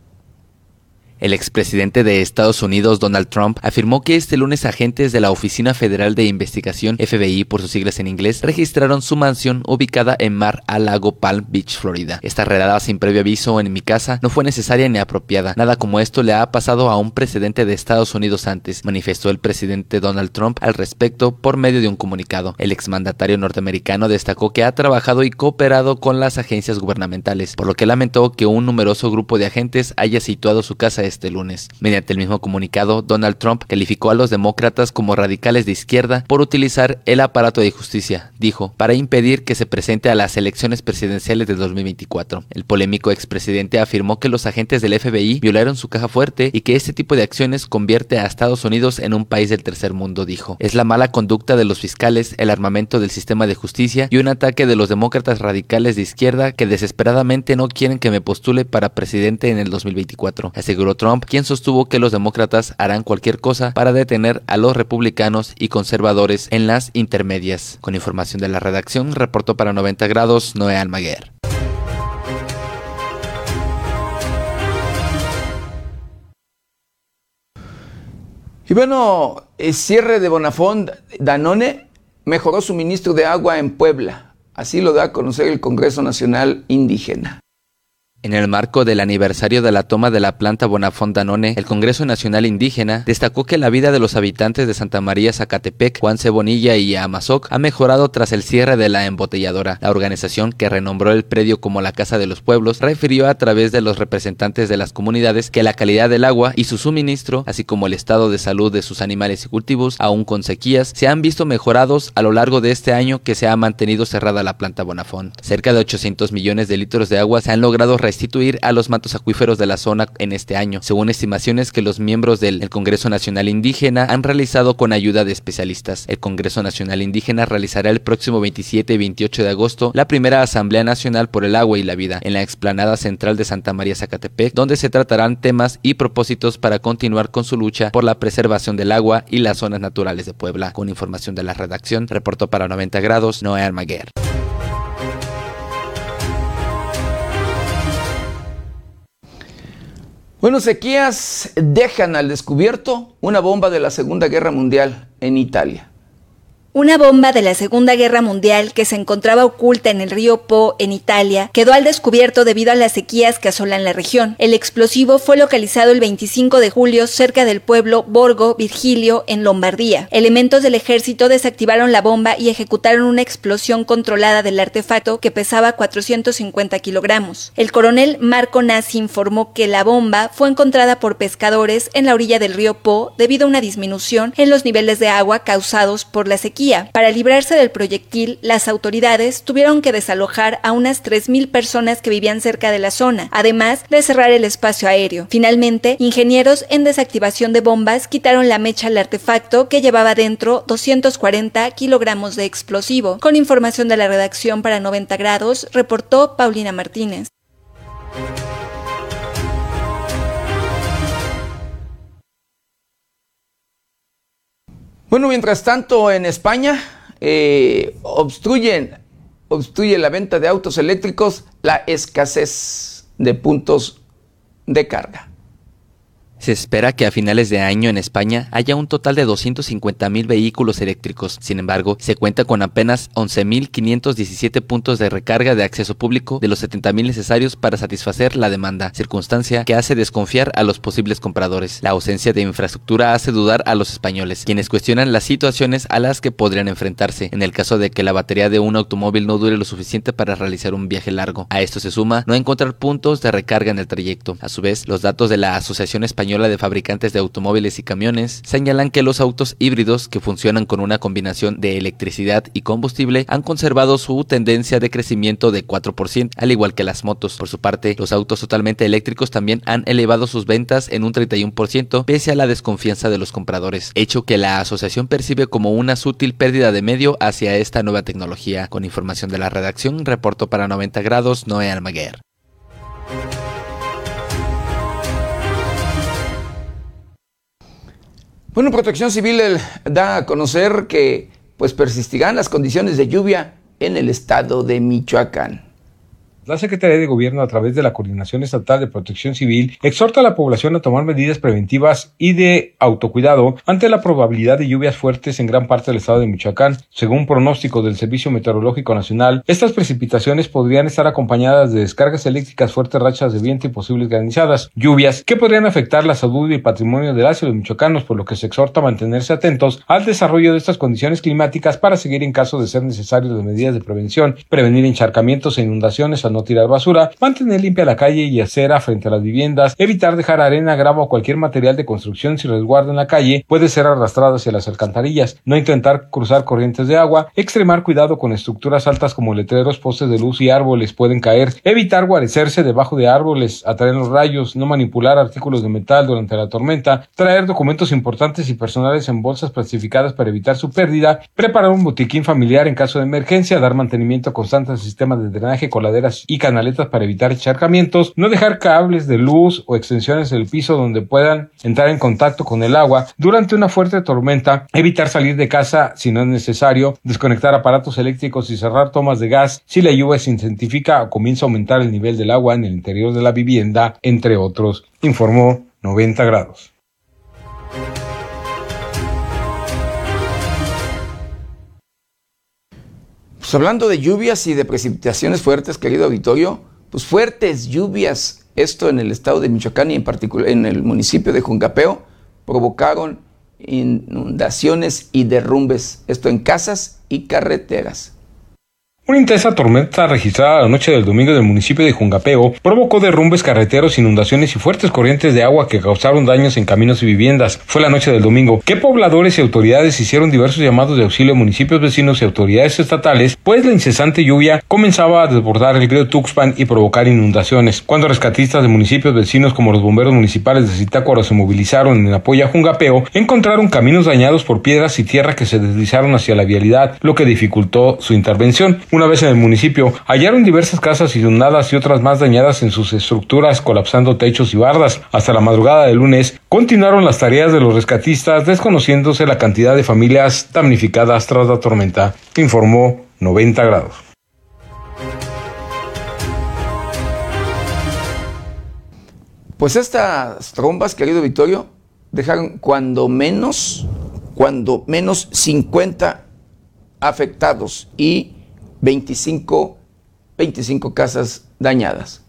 El expresidente de Estados Unidos, Donald Trump, afirmó que este lunes agentes de la Oficina Federal de Investigación, FBI por sus siglas en inglés, registraron su mansión ubicada en Mar a Lago Palm Beach, Florida. Esta redada sin previo aviso en mi casa no fue necesaria ni apropiada. Nada como esto le ha pasado a un presidente de Estados Unidos antes, manifestó el presidente Donald Trump al respecto por medio de un comunicado. El exmandatario norteamericano destacó que ha trabajado y cooperado con las agencias gubernamentales, por lo que lamentó que un numeroso grupo de agentes haya situado su casa este lunes. Mediante el mismo comunicado, Donald Trump calificó a los demócratas como radicales de izquierda por utilizar el aparato de justicia, dijo, para impedir que se presente a las elecciones presidenciales de 2024. El polémico expresidente afirmó que los agentes del FBI violaron su caja fuerte y que este tipo de acciones convierte a Estados Unidos en un país del tercer mundo, dijo. Es la mala conducta de los fiscales, el armamento del sistema de justicia y un ataque de los demócratas radicales de izquierda que desesperadamente no quieren que me postule para presidente en el 2024, aseguró Trump, quien sostuvo que los demócratas harán cualquier cosa para detener a los republicanos y conservadores en las intermedias. Con información de la redacción, reportó para 90 grados Noé Almaguer. Y bueno, el cierre de Bonafont Danone mejoró suministro de agua en Puebla. Así lo da a conocer el Congreso Nacional Indígena. En el marco del aniversario de la toma de la planta Bonafont Danone, el Congreso Nacional Indígena destacó que la vida de los habitantes de Santa María Zacatepec, Juan Cebonilla y Amazoc ha mejorado tras el cierre de la embotelladora. La organización, que renombró el predio como la Casa de los Pueblos, refirió a través de los representantes de las comunidades que la calidad del agua y su suministro, así como el estado de salud de sus animales y cultivos, aún con sequías, se han visto mejorados a lo largo de este año que se ha mantenido cerrada la planta Bonafont. Cerca de 800 millones de litros de agua se han logrado restituir a los mantos acuíferos de la zona en este año, según estimaciones que los miembros del Congreso Nacional Indígena han realizado con ayuda de especialistas. El Congreso Nacional Indígena realizará el próximo 27 y 28 de agosto la primera Asamblea Nacional por el Agua y la Vida en la explanada central de Santa María Zacatepec, donde se tratarán temas y propósitos para continuar con su lucha por la preservación del agua y las zonas naturales de Puebla. Con información de la redacción, reportó para 90 grados Noé Almaguer. Bueno, sequías dejan al descubierto una bomba de la Segunda Guerra Mundial en Italia. Una bomba de la Segunda Guerra Mundial que se encontraba oculta en el río Po, en Italia, quedó al descubierto debido a las sequías que asolan la región. El explosivo fue localizado el 25 de julio cerca del pueblo Borgo Virgilio, en Lombardía. Elementos del ejército desactivaron la bomba y ejecutaron una explosión controlada del artefacto que pesaba 450 kilogramos. El coronel Marco Nassi informó que la bomba fue encontrada por pescadores en la orilla del río Po debido a una disminución en los niveles de agua causados por la sequía para librarse del proyectil, las autoridades tuvieron que desalojar a unas 3.000 personas que vivían cerca de la zona, además de cerrar el espacio aéreo. Finalmente, ingenieros en desactivación de bombas quitaron la mecha al artefacto que llevaba dentro 240 kilogramos de explosivo. Con información de la redacción para 90 grados, reportó Paulina Martínez. Bueno, mientras tanto, en España eh, obstruyen, obstruye la venta de autos eléctricos la escasez de puntos de carga. Se espera que a finales de año en España haya un total de 250.000 vehículos eléctricos. Sin embargo, se cuenta con apenas 11.517 puntos de recarga de acceso público de los 70.000 necesarios para satisfacer la demanda, circunstancia que hace desconfiar a los posibles compradores. La ausencia de infraestructura hace dudar a los españoles, quienes cuestionan las situaciones a las que podrían enfrentarse en el caso de que la batería de un automóvil no dure lo suficiente para realizar un viaje largo. A esto se suma no encontrar puntos de recarga en el trayecto. A su vez, los datos de la Asociación Española de Fabricantes de Automóviles y Camiones señalan que los autos híbridos que funcionan con una combinación de electricidad y combustible han conservado su tendencia de crecimiento de 4%, al igual que las motos. Por su parte, los autos totalmente eléctricos también han elevado sus ventas en un 31% pese a la desconfianza de los compradores, hecho que la asociación percibe como una sutil pérdida de medio hacia esta nueva tecnología. Con información de la redacción, reportó para 90 grados Noé Almaguer. Bueno, Protección Civil da a conocer que pues persistirán las condiciones de lluvia en el estado de Michoacán. La Secretaría de Gobierno, a través de la Coordinación Estatal de Protección Civil, exhorta a la población a tomar medidas preventivas y de autocuidado ante la probabilidad de lluvias fuertes en gran parte del estado de Michoacán. Según pronóstico del Servicio Meteorológico Nacional, estas precipitaciones podrían estar acompañadas de descargas eléctricas, fuertes rachas de viento y posibles granizadas, lluvias que podrían afectar la salud y el patrimonio de las y los michoacanos, por lo que se exhorta a mantenerse atentos al desarrollo de estas condiciones climáticas para seguir en caso de ser necesario las medidas de prevención, prevenir encharcamientos e inundaciones no tirar basura, mantener limpia la calle y acera frente a las viviendas, evitar dejar arena, grava o cualquier material de construcción si resguarda en la calle, puede ser arrastrado hacia las alcantarillas, no intentar cruzar corrientes de agua, extremar cuidado con estructuras altas como letreros, postes de luz y árboles pueden caer, evitar guarecerse debajo de árboles, atraer los rayos, no manipular artículos de metal durante la tormenta, traer documentos importantes y personales en bolsas plastificadas para evitar su pérdida, preparar un botiquín familiar en caso de emergencia, dar mantenimiento constante al sistema de drenaje, coladeras y canaletas para evitar encharcamientos, no dejar cables de luz o extensiones del piso donde puedan entrar en contacto con el agua durante una fuerte tormenta, evitar salir de casa si no es necesario, desconectar aparatos eléctricos y cerrar tomas de gas si la lluvia se intensifica o comienza a aumentar el nivel del agua en el interior de la vivienda, entre otros, informó 90 grados. Pues hablando de lluvias y de precipitaciones fuertes, querido auditorio, pues fuertes lluvias, esto en el estado de Michoacán y en particular en el municipio de Juncapeo, provocaron inundaciones y derrumbes, esto en casas y carreteras. Una intensa tormenta registrada la noche del domingo del municipio de Jungapeo provocó derrumbes carreteros, inundaciones y fuertes corrientes de agua que causaron daños en caminos y viviendas. Fue la noche del domingo que pobladores y autoridades hicieron diversos llamados de auxilio a municipios vecinos y autoridades estatales, pues la incesante lluvia comenzaba a desbordar el río Tuxpan y provocar inundaciones. Cuando rescatistas de municipios vecinos como los bomberos municipales de Zitácuaro se movilizaron en apoyo a Jungapeo, encontraron caminos dañados por piedras y tierra que se deslizaron hacia la vialidad, lo que dificultó su intervención. Vez en el municipio, hallaron diversas casas inundadas y otras más dañadas en sus estructuras, colapsando techos y bardas. Hasta la madrugada del lunes, continuaron las tareas de los rescatistas, desconociéndose la cantidad de familias damnificadas tras la tormenta, informó 90 grados. Pues estas trombas, querido Vittorio, dejaron cuando menos, cuando menos 50 afectados y 25, 25 casas dañadas.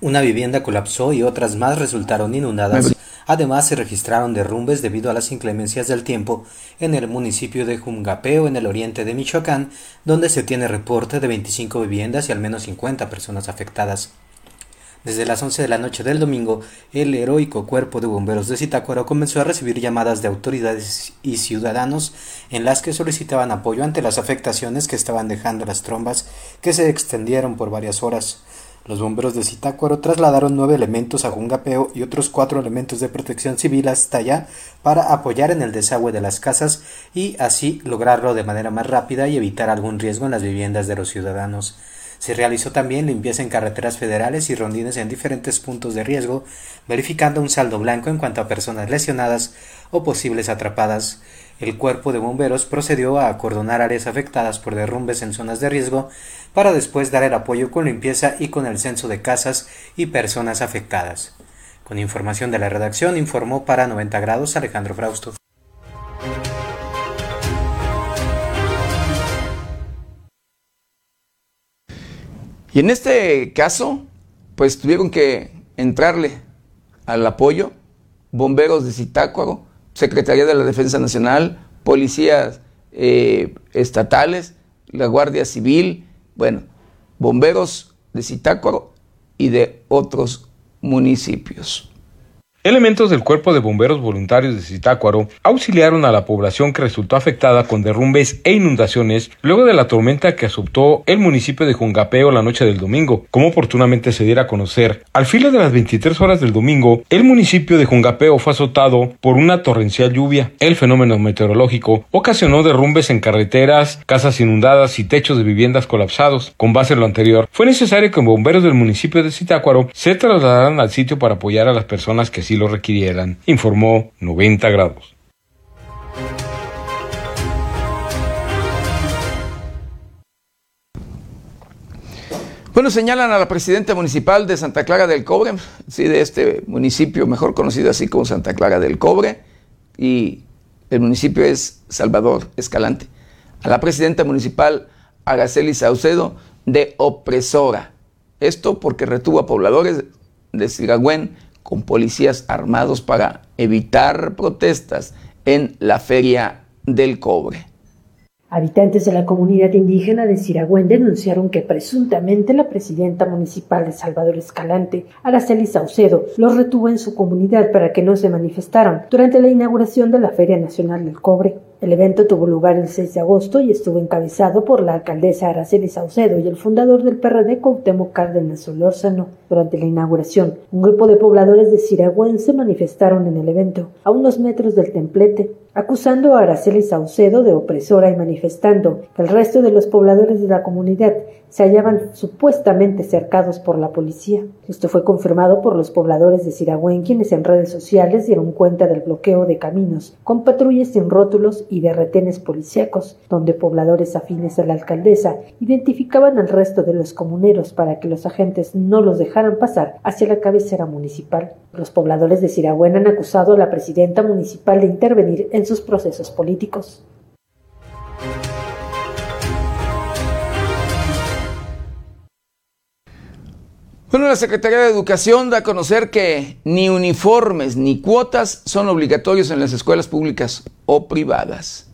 Una vivienda colapsó y otras más resultaron inundadas. Además, se registraron derrumbes debido a las inclemencias del tiempo en el municipio de Jungapeo, en el oriente de Michoacán, donde se tiene reporte de 25 viviendas y al menos 50 personas afectadas. Desde las 11 de la noche del domingo, el heroico cuerpo de bomberos de Zitácuaro comenzó a recibir llamadas de autoridades y ciudadanos en las que solicitaban apoyo ante las afectaciones que estaban dejando las trombas que se extendieron por varias horas. Los bomberos de Zitácuaro trasladaron nueve elementos a Jungapeo y otros cuatro elementos de protección civil hasta allá para apoyar en el desagüe de las casas y así lograrlo de manera más rápida y evitar algún riesgo en las viviendas de los ciudadanos. Se realizó también limpieza en carreteras federales y rondines en diferentes puntos de riesgo, verificando un saldo blanco en cuanto a personas lesionadas o posibles atrapadas. El cuerpo de bomberos procedió a acordonar áreas afectadas por derrumbes en zonas de riesgo para después dar el apoyo con limpieza y con el censo de casas y personas afectadas. Con información de la redacción informó para 90 grados Alejandro Frausto. Y en este caso, pues tuvieron que entrarle al apoyo bomberos de Zitácuaro, Secretaría de la Defensa Nacional, policías eh, estatales, la Guardia Civil, bueno, bomberos de Zitácuaro y de otros municipios. Elementos del Cuerpo de Bomberos Voluntarios de Zitácuaro auxiliaron a la población que resultó afectada con derrumbes e inundaciones luego de la tormenta que azotó el municipio de Jungapeo la noche del domingo, como oportunamente se diera a conocer. Al filo de las 23 horas del domingo, el municipio de Jungapeo fue azotado por una torrencial lluvia. El fenómeno meteorológico ocasionó derrumbes en carreteras, casas inundadas y techos de viviendas colapsados. Con base en lo anterior, fue necesario que bomberos del municipio de Zitácuaro se trasladaran al sitio para apoyar a las personas que lo requirieran, informó 90 grados. Bueno, señalan a la presidenta municipal de Santa Clara del Cobre, sí, de este municipio mejor conocido así como Santa Clara del Cobre, y el municipio es Salvador Escalante. A la presidenta municipal Araceli Saucedo de opresora. Esto porque retuvo a pobladores de Siragüen con policías armados para evitar protestas en la Feria del Cobre. Habitantes de la comunidad indígena de Siragüen denunciaron que presuntamente la presidenta municipal de Salvador Escalante, Araceli Saucedo, los retuvo en su comunidad para que no se manifestaran durante la inauguración de la Feria Nacional del Cobre. El evento tuvo lugar el 6 de agosto y estuvo encabezado por la alcaldesa Araceli Saucedo y el fundador del PRD Cuauhtémoc Cárdenas Solórzano. Durante la inauguración, un grupo de pobladores de Siragüen se manifestaron en el evento, a unos metros del templete, acusando a Araceli Saucedo de opresora y manifestando que el resto de los pobladores de la comunidad se hallaban supuestamente cercados por la policía. Esto fue confirmado por los pobladores de Siragüen, quienes en redes sociales dieron cuenta del bloqueo de caminos, con patrullas sin rótulos y de retenes policíacos, donde pobladores afines a la alcaldesa identificaban al resto de los comuneros para que los agentes no los dejaran pasar hacia la cabecera municipal. Los pobladores de Siragüen han acusado a la presidenta municipal de intervenir en sus procesos políticos. Bueno, la Secretaría de Educación da a conocer que ni uniformes ni cuotas son obligatorios en las escuelas públicas o privadas.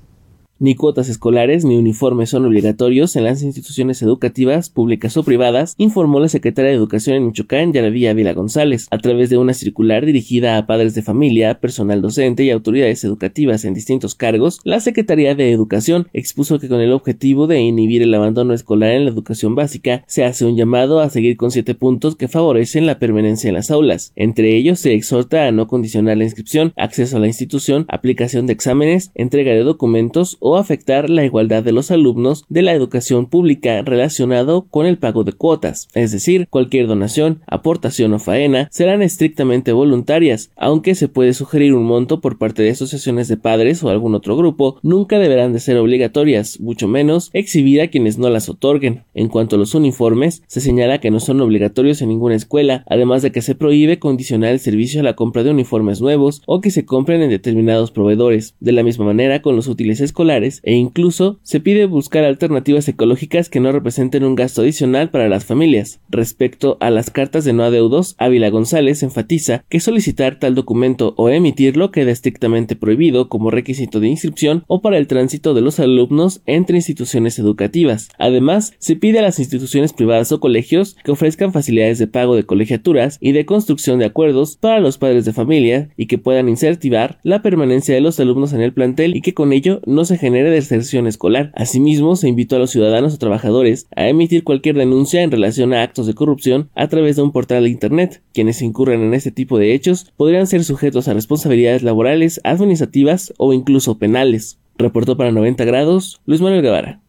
Ni cuotas escolares ni uniformes son obligatorios en las instituciones educativas, públicas o privadas, informó la secretaria de Educación en Michoacán, Yaravía Ávila González, a través de una circular dirigida a padres de familia, personal docente y autoridades educativas en distintos cargos. La Secretaría de Educación expuso que con el objetivo de inhibir el abandono escolar en la educación básica, se hace un llamado a seguir con siete puntos que favorecen la permanencia en las aulas. Entre ellos se exhorta a no condicionar la inscripción, acceso a la institución, aplicación de exámenes, entrega de documentos afectar la igualdad de los alumnos de la educación pública relacionado con el pago de cuotas, es decir, cualquier donación, aportación o faena serán estrictamente voluntarias, aunque se puede sugerir un monto por parte de asociaciones de padres o algún otro grupo, nunca deberán de ser obligatorias, mucho menos exhibir a quienes no las otorguen. En cuanto a los uniformes, se señala que no son obligatorios en ninguna escuela, además de que se prohíbe condicionar el servicio a la compra de uniformes nuevos o que se compren en determinados proveedores. De la misma manera, con los útiles escolares, e incluso se pide buscar alternativas ecológicas que no representen un gasto adicional para las familias. Respecto a las cartas de no adeudos, Ávila González enfatiza que solicitar tal documento o emitirlo queda estrictamente prohibido como requisito de inscripción o para el tránsito de los alumnos entre instituciones educativas. Además, se pide a las instituciones privadas o colegios que ofrezcan facilidades de pago de colegiaturas y de construcción de acuerdos para los padres de familia y que puedan incentivar la permanencia de los alumnos en el plantel y que con ello no se genere deserción escolar. Asimismo, se invitó a los ciudadanos o trabajadores a emitir cualquier denuncia en relación a actos de corrupción a través de un portal de Internet. Quienes incurran en este tipo de hechos podrían ser sujetos a responsabilidades laborales, administrativas o incluso penales. Reportó para 90 grados Luis Manuel Guevara.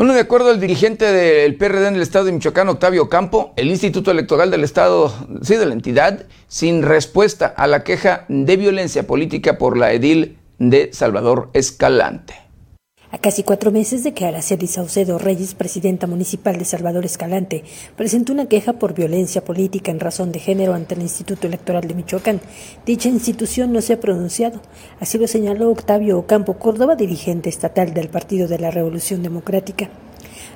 Bueno, de acuerdo al dirigente del PRD en el estado de Michoacán, Octavio Campo, el Instituto Electoral del Estado, sí, de la entidad, sin respuesta a la queja de violencia política por la edil de Salvador Escalante. A casi cuatro meses de que Araceli Saucedo Reyes, presidenta municipal de Salvador Escalante, presentó una queja por violencia política en razón de género ante el Instituto Electoral de Michoacán, dicha institución no se ha pronunciado. Así lo señaló Octavio Ocampo Córdoba, dirigente estatal del Partido de la Revolución Democrática.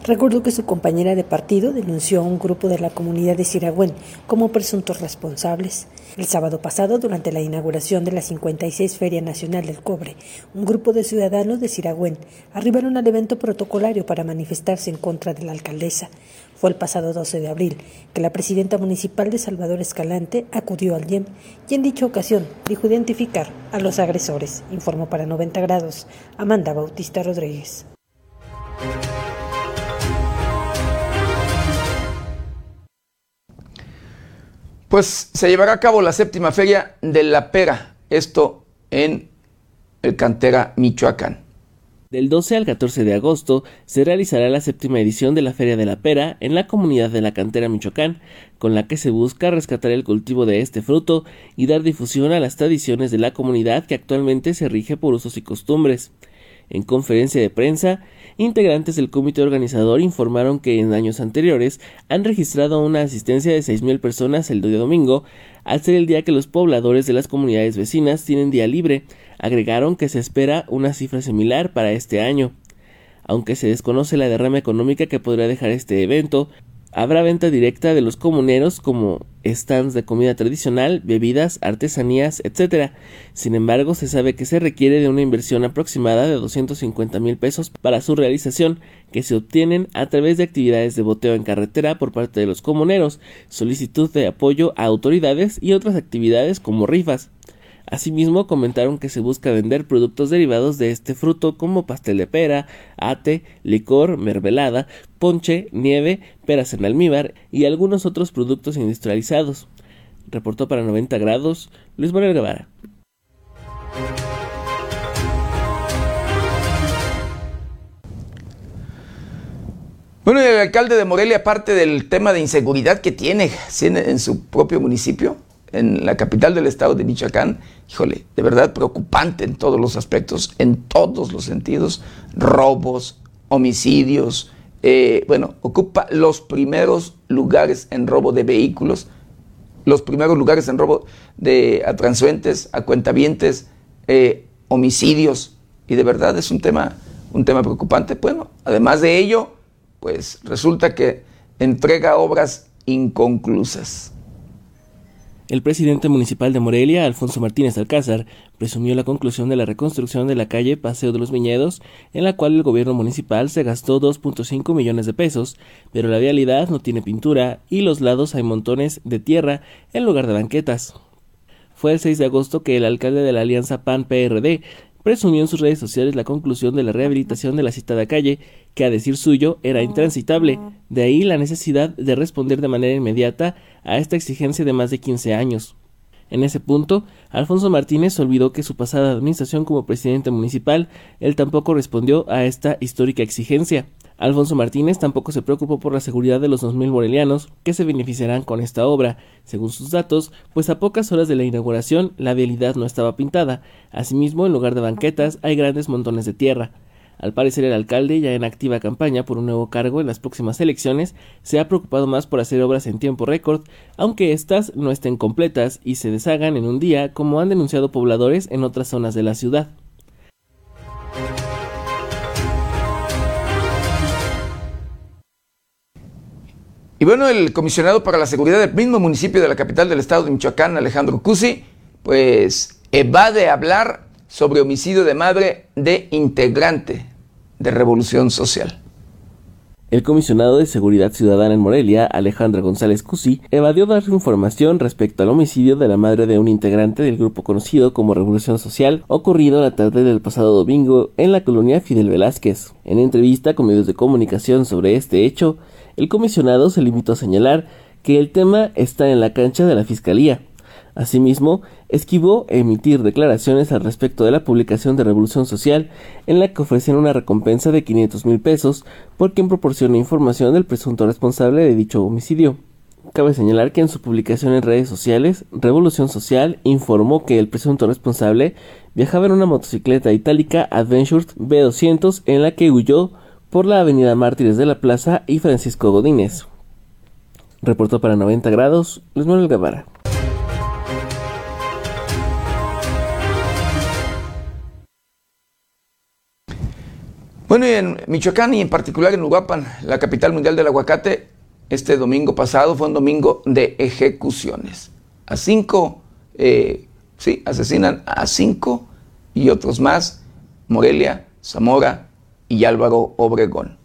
Recordó que su compañera de partido denunció a un grupo de la comunidad de Siragüen como presuntos responsables. El sábado pasado, durante la inauguración de la 56 Feria Nacional del Cobre, un grupo de ciudadanos de Siragüen arribaron al evento protocolario para manifestarse en contra de la alcaldesa. Fue el pasado 12 de abril que la presidenta municipal de Salvador Escalante acudió al IEM y en dicha ocasión dijo identificar a los agresores, informó para 90 grados Amanda Bautista Rodríguez. Pues se llevará a cabo la séptima feria de la pera, esto en el Cantera Michoacán. Del 12 al 14 de agosto se realizará la séptima edición de la Feria de la Pera en la comunidad de la Cantera Michoacán, con la que se busca rescatar el cultivo de este fruto y dar difusión a las tradiciones de la comunidad que actualmente se rige por usos y costumbres. En conferencia de prensa, integrantes del comité organizador informaron que en años anteriores han registrado una asistencia de 6.000 personas el día domingo, al ser el día que los pobladores de las comunidades vecinas tienen día libre. Agregaron que se espera una cifra similar para este año. Aunque se desconoce la derrama económica que podría dejar este evento, Habrá venta directa de los comuneros como stands de comida tradicional, bebidas, artesanías, etc. Sin embargo, se sabe que se requiere de una inversión aproximada de 250 mil pesos para su realización, que se obtienen a través de actividades de boteo en carretera por parte de los comuneros, solicitud de apoyo a autoridades y otras actividades como rifas. Asimismo, comentaron que se busca vender productos derivados de este fruto como pastel de pera, ate, licor, mermelada, ponche, nieve, peras en almíbar y algunos otros productos industrializados. Reportó para 90 grados Luis Manuel Guevara. Bueno, el alcalde de Morelia, aparte del tema de inseguridad que tiene en su propio municipio, en la capital del estado de Michoacán, híjole, de verdad preocupante en todos los aspectos, en todos los sentidos, robos, homicidios, eh, bueno, ocupa los primeros lugares en robo de vehículos, los primeros lugares en robo de a transuentes, a cuentavientes, eh, homicidios, y de verdad es un tema un tema preocupante. Bueno, además de ello, pues resulta que entrega obras inconclusas. El presidente municipal de Morelia, Alfonso Martínez Alcázar, presumió la conclusión de la reconstrucción de la calle Paseo de los Viñedos, en la cual el gobierno municipal se gastó 2.5 millones de pesos, pero la vialidad no tiene pintura y los lados hay montones de tierra en lugar de banquetas. Fue el 6 de agosto que el alcalde de la Alianza PAN-PRD presumió en sus redes sociales la conclusión de la rehabilitación de la citada calle, que a decir suyo era intransitable, de ahí la necesidad de responder de manera inmediata a esta exigencia de más de 15 años. En ese punto, Alfonso Martínez olvidó que su pasada administración como presidente municipal, él tampoco respondió a esta histórica exigencia. Alfonso Martínez tampoco se preocupó por la seguridad de los 2.000 morelianos que se beneficiarán con esta obra, según sus datos, pues a pocas horas de la inauguración la vialidad no estaba pintada. Asimismo, en lugar de banquetas hay grandes montones de tierra. Al parecer el alcalde, ya en activa campaña por un nuevo cargo en las próximas elecciones, se ha preocupado más por hacer obras en tiempo récord, aunque éstas no estén completas y se deshagan en un día, como han denunciado pobladores en otras zonas de la ciudad. Y bueno, el comisionado para la seguridad del mismo municipio de la capital del estado de Michoacán, Alejandro Cusi, pues evade hablar sobre homicidio de madre de integrante de Revolución Social. El comisionado de Seguridad Ciudadana en Morelia, Alejandra González Cusi, evadió dar información respecto al homicidio de la madre de un integrante del grupo conocido como Revolución Social, ocurrido la tarde del pasado domingo en la colonia Fidel Velázquez. En entrevista con medios de comunicación sobre este hecho, el comisionado se limitó a señalar que el tema está en la cancha de la Fiscalía, Asimismo, esquivó emitir declaraciones al respecto de la publicación de Revolución Social, en la que ofrecían una recompensa de 500 mil pesos por quien proporcione información del presunto responsable de dicho homicidio. Cabe señalar que en su publicación en redes sociales, Revolución Social informó que el presunto responsable viajaba en una motocicleta itálica Adventure B200 en la que huyó por la avenida Mártires de la Plaza y Francisco Godínez. Reportó para 90 grados Luis Manuel Guevara. Bueno, y en Michoacán y en particular en Uruapan, la capital mundial del aguacate, este domingo pasado fue un domingo de ejecuciones. A cinco, eh, sí, asesinan a cinco y otros más, Morelia, Zamora y Álvaro Obregón.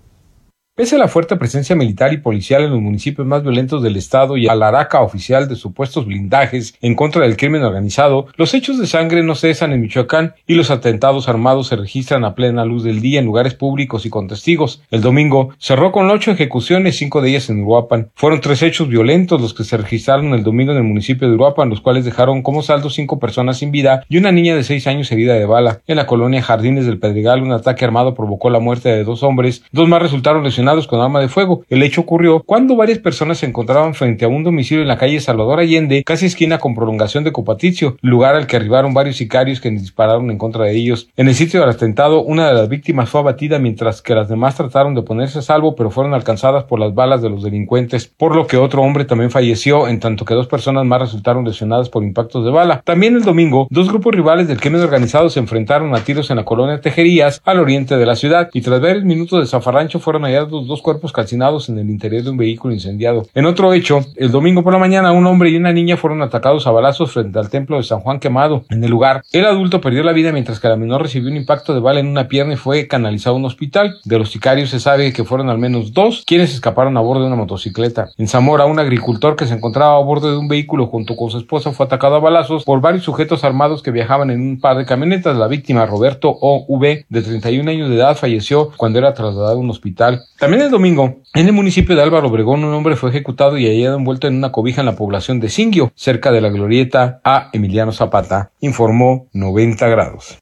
Pese a la fuerte presencia militar y policial en los municipios más violentos del estado y a la araca oficial de supuestos blindajes en contra del crimen organizado, los hechos de sangre no cesan en Michoacán y los atentados armados se registran a plena luz del día en lugares públicos y con testigos. El domingo cerró con ocho ejecuciones, cinco de ellas en Uruapan. Fueron tres hechos violentos los que se registraron el domingo en el municipio de Uruapan, los cuales dejaron como saldo cinco personas sin vida y una niña de seis años herida de bala. En la colonia Jardines del Pedregal, un ataque armado provocó la muerte de dos hombres, dos más resultaron lesionados con arma de fuego. El hecho ocurrió cuando varias personas se encontraban frente a un domicilio en la calle Salvador Allende, casi esquina con prolongación de Copaticio, lugar al que arribaron varios sicarios que dispararon en contra de ellos. En el sitio del atentado, una de las víctimas fue abatida mientras que las demás trataron de ponerse a salvo, pero fueron alcanzadas por las balas de los delincuentes, por lo que otro hombre también falleció, en tanto que dos personas más resultaron lesionadas por impactos de bala. También el domingo, dos grupos rivales del crimen organizado se enfrentaron a tiros en la colonia Tejerías, al oriente de la ciudad, y tras varios minutos de zafarrancho fueron hallados dos cuerpos calcinados en el interior de un vehículo incendiado. En otro hecho, el domingo por la mañana, un hombre y una niña fueron atacados a balazos frente al templo de San Juan quemado. En el lugar, el adulto perdió la vida mientras que la menor recibió un impacto de bala en una pierna y fue canalizado a un hospital. De los sicarios se sabe que fueron al menos dos quienes escaparon a bordo de una motocicleta. En Zamora, un agricultor que se encontraba a bordo de un vehículo junto con su esposa fue atacado a balazos por varios sujetos armados que viajaban en un par de camionetas. La víctima, Roberto O.V., de 31 años de edad, falleció cuando era trasladado a un hospital. También el domingo en el municipio de Álvaro Obregón, un hombre fue ejecutado y hallado envuelto en una cobija en la población de Singuio, cerca de la glorieta a Emiliano Zapata, informó 90 grados.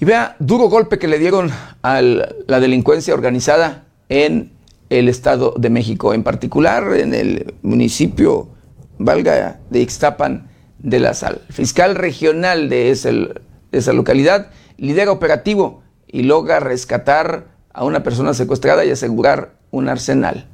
Y vea, duro golpe que le dieron a la delincuencia organizada en el Estado de México, en particular en el municipio, valga, de Ixtapan, de la Sal. fiscal regional de, esa localidad lidera operativo y logra rescatar a una persona secuestrada y asegurar un arsenal.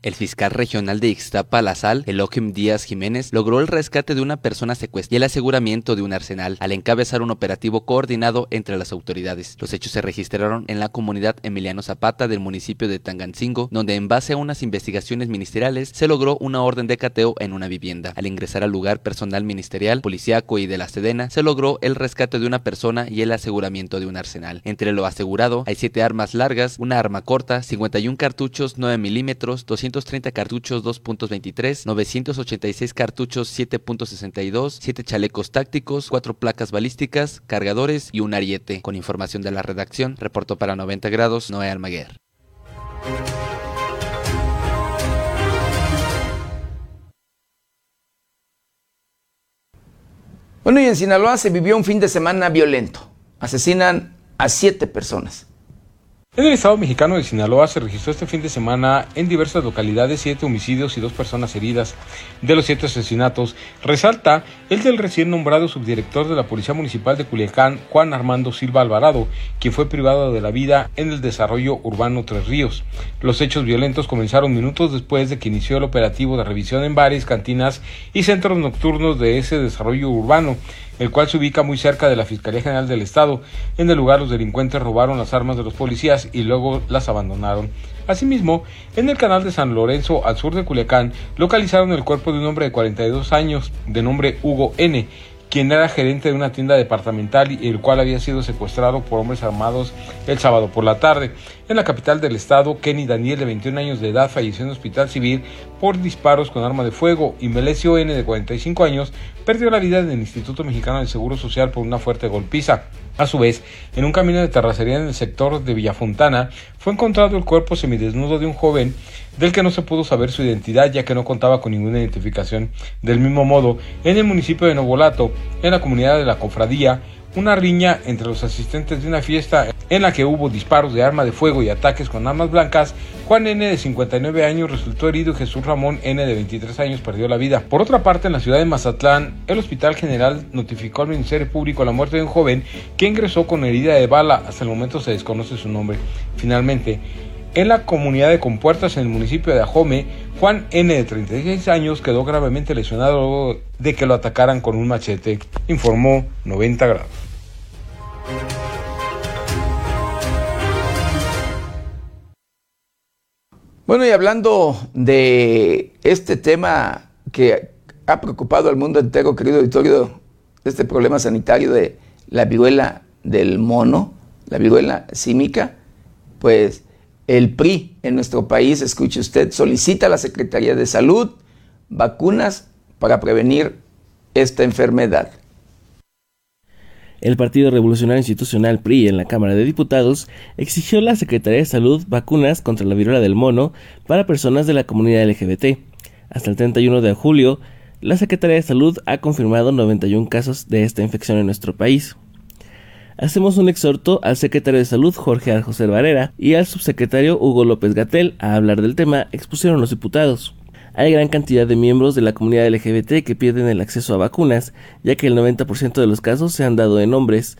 El fiscal regional de Ixtapa, La Elohim Díaz Jiménez, logró el rescate de una persona secuestrada y el aseguramiento de un arsenal al encabezar un operativo coordinado entre las autoridades. Los hechos se registraron en la comunidad Emiliano Zapata del municipio de Tangancingo, donde en base a unas investigaciones ministeriales se logró una orden de cateo en una vivienda. Al ingresar al lugar personal ministerial, policíaco y de la Sedena, se logró el rescate de una persona y el aseguramiento de un arsenal. Entre lo asegurado hay siete armas largas, una arma corta, 51 cartuchos 9 milímetros, 200 230 cartuchos 2.23, 986 cartuchos 7.62, 7 chalecos tácticos, 4 placas balísticas, cargadores y un ariete. Con información de la redacción, reportó para 90 grados Noé Almaguer. Bueno, y en Sinaloa se vivió un fin de semana violento. Asesinan a siete personas. En el estado mexicano de Sinaloa se registró este fin de semana en diversas localidades siete homicidios y dos personas heridas. De los siete asesinatos, resalta el del recién nombrado subdirector de la Policía Municipal de Culiacán, Juan Armando Silva Alvarado, quien fue privado de la vida en el desarrollo urbano Tres Ríos. Los hechos violentos comenzaron minutos después de que inició el operativo de revisión en bares, cantinas y centros nocturnos de ese desarrollo urbano el cual se ubica muy cerca de la Fiscalía General del Estado. En el lugar los delincuentes robaron las armas de los policías y luego las abandonaron. Asimismo, en el canal de San Lorenzo, al sur de Culiacán, localizaron el cuerpo de un hombre de 42 años, de nombre Hugo N., quien era gerente de una tienda departamental y el cual había sido secuestrado por hombres armados el sábado por la tarde. En la capital del estado, Kenny Daniel, de 21 años de edad, falleció en un hospital civil por disparos con arma de fuego y Melesio N, de 45 años, perdió la vida en el Instituto Mexicano del Seguro Social por una fuerte golpiza. A su vez, en un camino de terracería en el sector de Villafontana, fue encontrado el cuerpo semidesnudo de un joven del que no se pudo saber su identidad ya que no contaba con ninguna identificación. Del mismo modo, en el municipio de Novolato, en la comunidad de la Cofradía, una riña entre los asistentes de una fiesta en la que hubo disparos de arma de fuego y ataques con armas blancas, Juan N de 59 años resultó herido y Jesús Ramón N de 23 años perdió la vida. Por otra parte, en la ciudad de Mazatlán, el Hospital General notificó al Ministerio Público la muerte de un joven que ingresó con herida de bala. Hasta el momento se desconoce su nombre. Finalmente, en la comunidad de Compuertas, en el municipio de Ajome, Juan N. de 36 años quedó gravemente lesionado luego de que lo atacaran con un machete, informó 90 grados. Bueno, y hablando de este tema que ha preocupado al mundo entero, querido auditorio, este problema sanitario de la viruela del mono, la viruela símica, pues el PRI en nuestro país, escuche usted, solicita a la Secretaría de Salud vacunas para prevenir esta enfermedad. El Partido Revolucionario Institucional PRI en la Cámara de Diputados exigió a la Secretaría de Salud vacunas contra la viruela del mono para personas de la comunidad LGBT. Hasta el 31 de julio, la Secretaría de Salud ha confirmado 91 casos de esta infección en nuestro país hacemos un exhorto al secretario de Salud Jorge José Varera y al subsecretario Hugo López Gatel a hablar del tema, expusieron los diputados. Hay gran cantidad de miembros de la comunidad LGBT que pierden el acceso a vacunas, ya que el 90% de los casos se han dado en hombres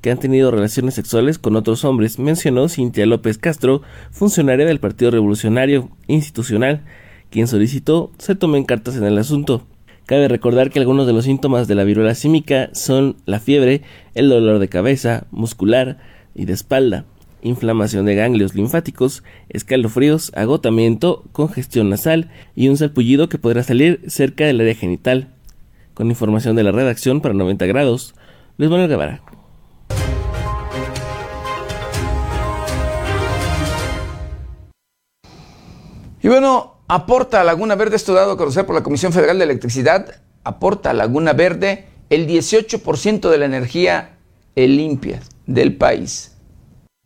que han tenido relaciones sexuales con otros hombres, mencionó Cintia López Castro, funcionaria del Partido Revolucionario Institucional, quien solicitó se tomen cartas en el asunto. Cabe recordar que algunos de los síntomas de la viruela símica son la fiebre, el dolor de cabeza, muscular y de espalda, inflamación de ganglios linfáticos, escalofríos, agotamiento, congestión nasal y un salpullido que podrá salir cerca del área genital. Con información de la redacción para 90 grados, Luis Manuel Guevara. Y bueno, aporta a Laguna Verde, esto dado a conocer por la Comisión Federal de Electricidad, aporta a Laguna Verde el 18% de la energía limpia del país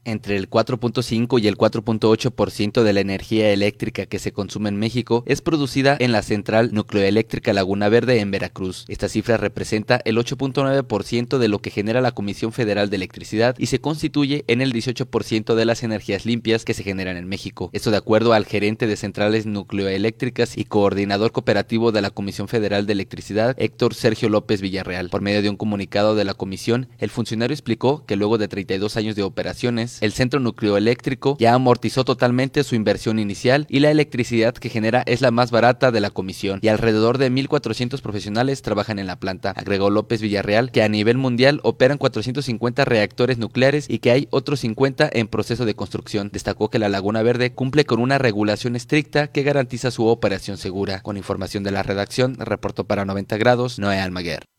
entre el 4.5 y el 4.8% de la energía eléctrica que se consume en México es producida en la central nucleoeléctrica Laguna Verde en Veracruz. Esta cifra representa el 8.9% de lo que genera la Comisión Federal de Electricidad y se constituye en el 18% de las energías limpias que se generan en México. Esto de acuerdo al gerente de centrales nucleoeléctricas y coordinador cooperativo de la Comisión Federal de Electricidad, Héctor Sergio López Villarreal. Por medio de un comunicado de la comisión, el funcionario explicó que luego de 32 años de operaciones, El centro nucleoeléctrico ya amortizó totalmente su inversión inicial y la electricidad que genera es la más barata de la comisión y alrededor de 1.400 profesionales trabajan en la planta. Agregó López Villarreal que a nivel mundial operan 450 reactores nucleares y que hay otros 50 en proceso de construcción. Destacó que la Laguna Verde cumple con una regulación estricta que garantiza su operación segura. Con información de la redacción, reportó para 90 grados Noé Almaguer.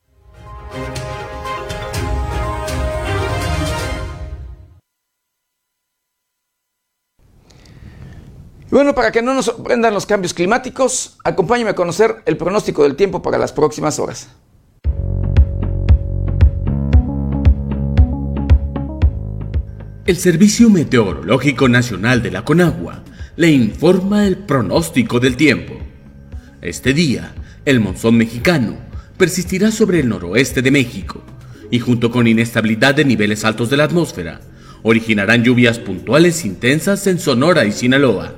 Bueno, para que no nos sorprendan los cambios climáticos, acompáñeme a conocer el pronóstico del tiempo para las próximas horas. El Servicio Meteorológico Nacional de la Conagua le informa el pronóstico del tiempo. Este día, el monzón mexicano persistirá sobre el noroeste de México y junto con inestabilidad de niveles altos de la atmósfera, originarán lluvias puntuales intensas en Sonora y Sinaloa,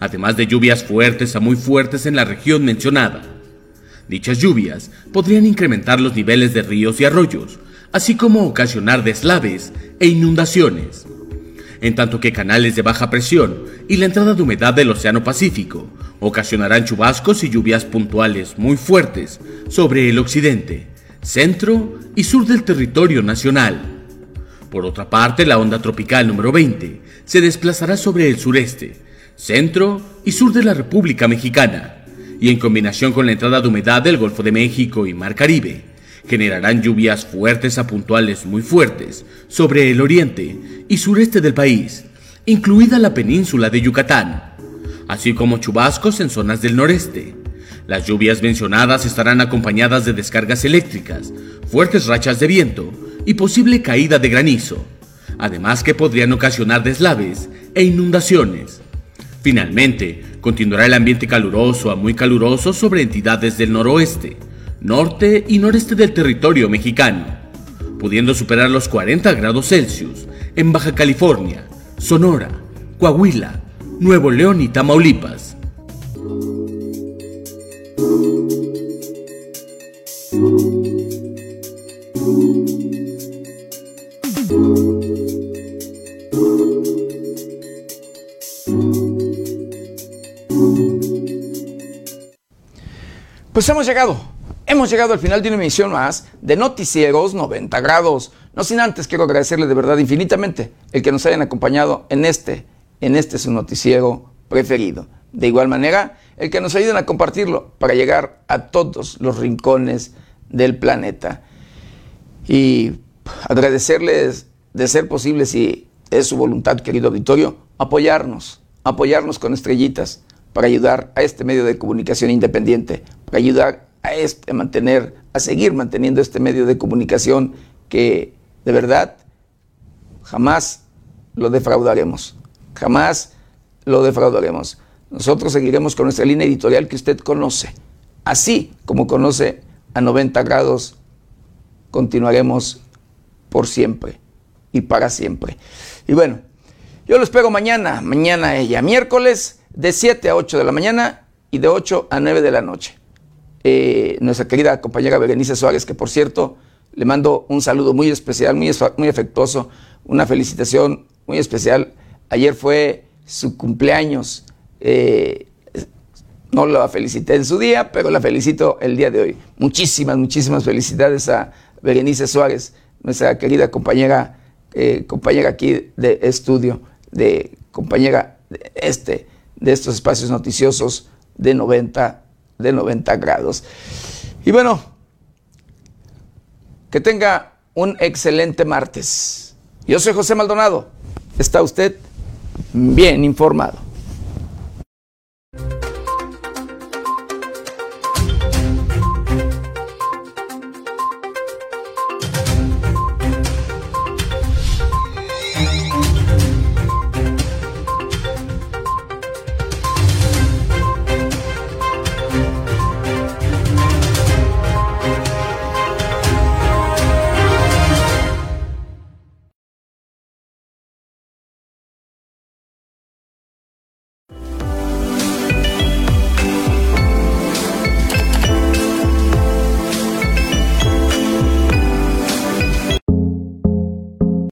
además de lluvias fuertes a muy fuertes en la región mencionada. Dichas lluvias podrían incrementar los niveles de ríos y arroyos, así como ocasionar deslaves e inundaciones, en tanto que canales de baja presión y la entrada de humedad del Océano Pacífico ocasionarán chubascos y lluvias puntuales muy fuertes sobre el occidente, centro y sur del territorio nacional. Por otra parte, la onda tropical número 20 se desplazará sobre el sureste, centro y sur de la República Mexicana, y en combinación con la entrada de humedad del Golfo de México y Mar Caribe, generarán lluvias fuertes a puntuales muy fuertes sobre el oriente y sureste del país, incluida la península de Yucatán, así como chubascos en zonas del noreste. Las lluvias mencionadas estarán acompañadas de descargas eléctricas, fuertes rachas de viento y posible caída de granizo, además que podrían ocasionar deslaves e inundaciones. Finalmente, continuará el ambiente caluroso a muy caluroso sobre entidades del noroeste, norte y noreste del territorio mexicano, pudiendo superar los 40 grados Celsius en Baja California, Sonora, Coahuila, Nuevo León y Tamaulipas. Pues hemos llegado Hemos llegado al final de una emisión más de Noticieros 90 grados. No sin antes quiero agradecerle de verdad infinitamente el que nos hayan acompañado en este, en este su noticiero preferido. De igual manera, el que nos ayuden a compartirlo para llegar a todos los rincones del planeta. Y agradecerles de ser posible, si es su voluntad, querido auditorio, apoyarnos, apoyarnos con estrellitas para ayudar a este medio de comunicación independiente, para ayudar a, este, mantener, a seguir manteniendo este medio de comunicación que de verdad jamás lo defraudaremos. Jamás lo defraudaremos. Nosotros seguiremos con nuestra línea editorial que usted conoce. Así como conoce a 90 grados, continuaremos por siempre y para siempre. Y bueno, yo lo espero mañana, mañana ella, miércoles de 7 a 8 de la mañana y de 8 a 9 de la noche. Eh, nuestra querida compañera Berenice Suárez, que por cierto le mando un saludo muy especial, muy, muy afectuoso, una felicitación muy especial. Ayer fue su cumpleaños. Eh, no la felicité en su día, pero la felicito el día de hoy. Muchísimas, muchísimas felicidades a Berenice Suárez, nuestra querida compañera, eh, compañera aquí de estudio, de compañera de este, de estos espacios noticiosos de 90 de 90 grados. Y bueno, que tenga un excelente martes. Yo soy José Maldonado. Está usted bien informado.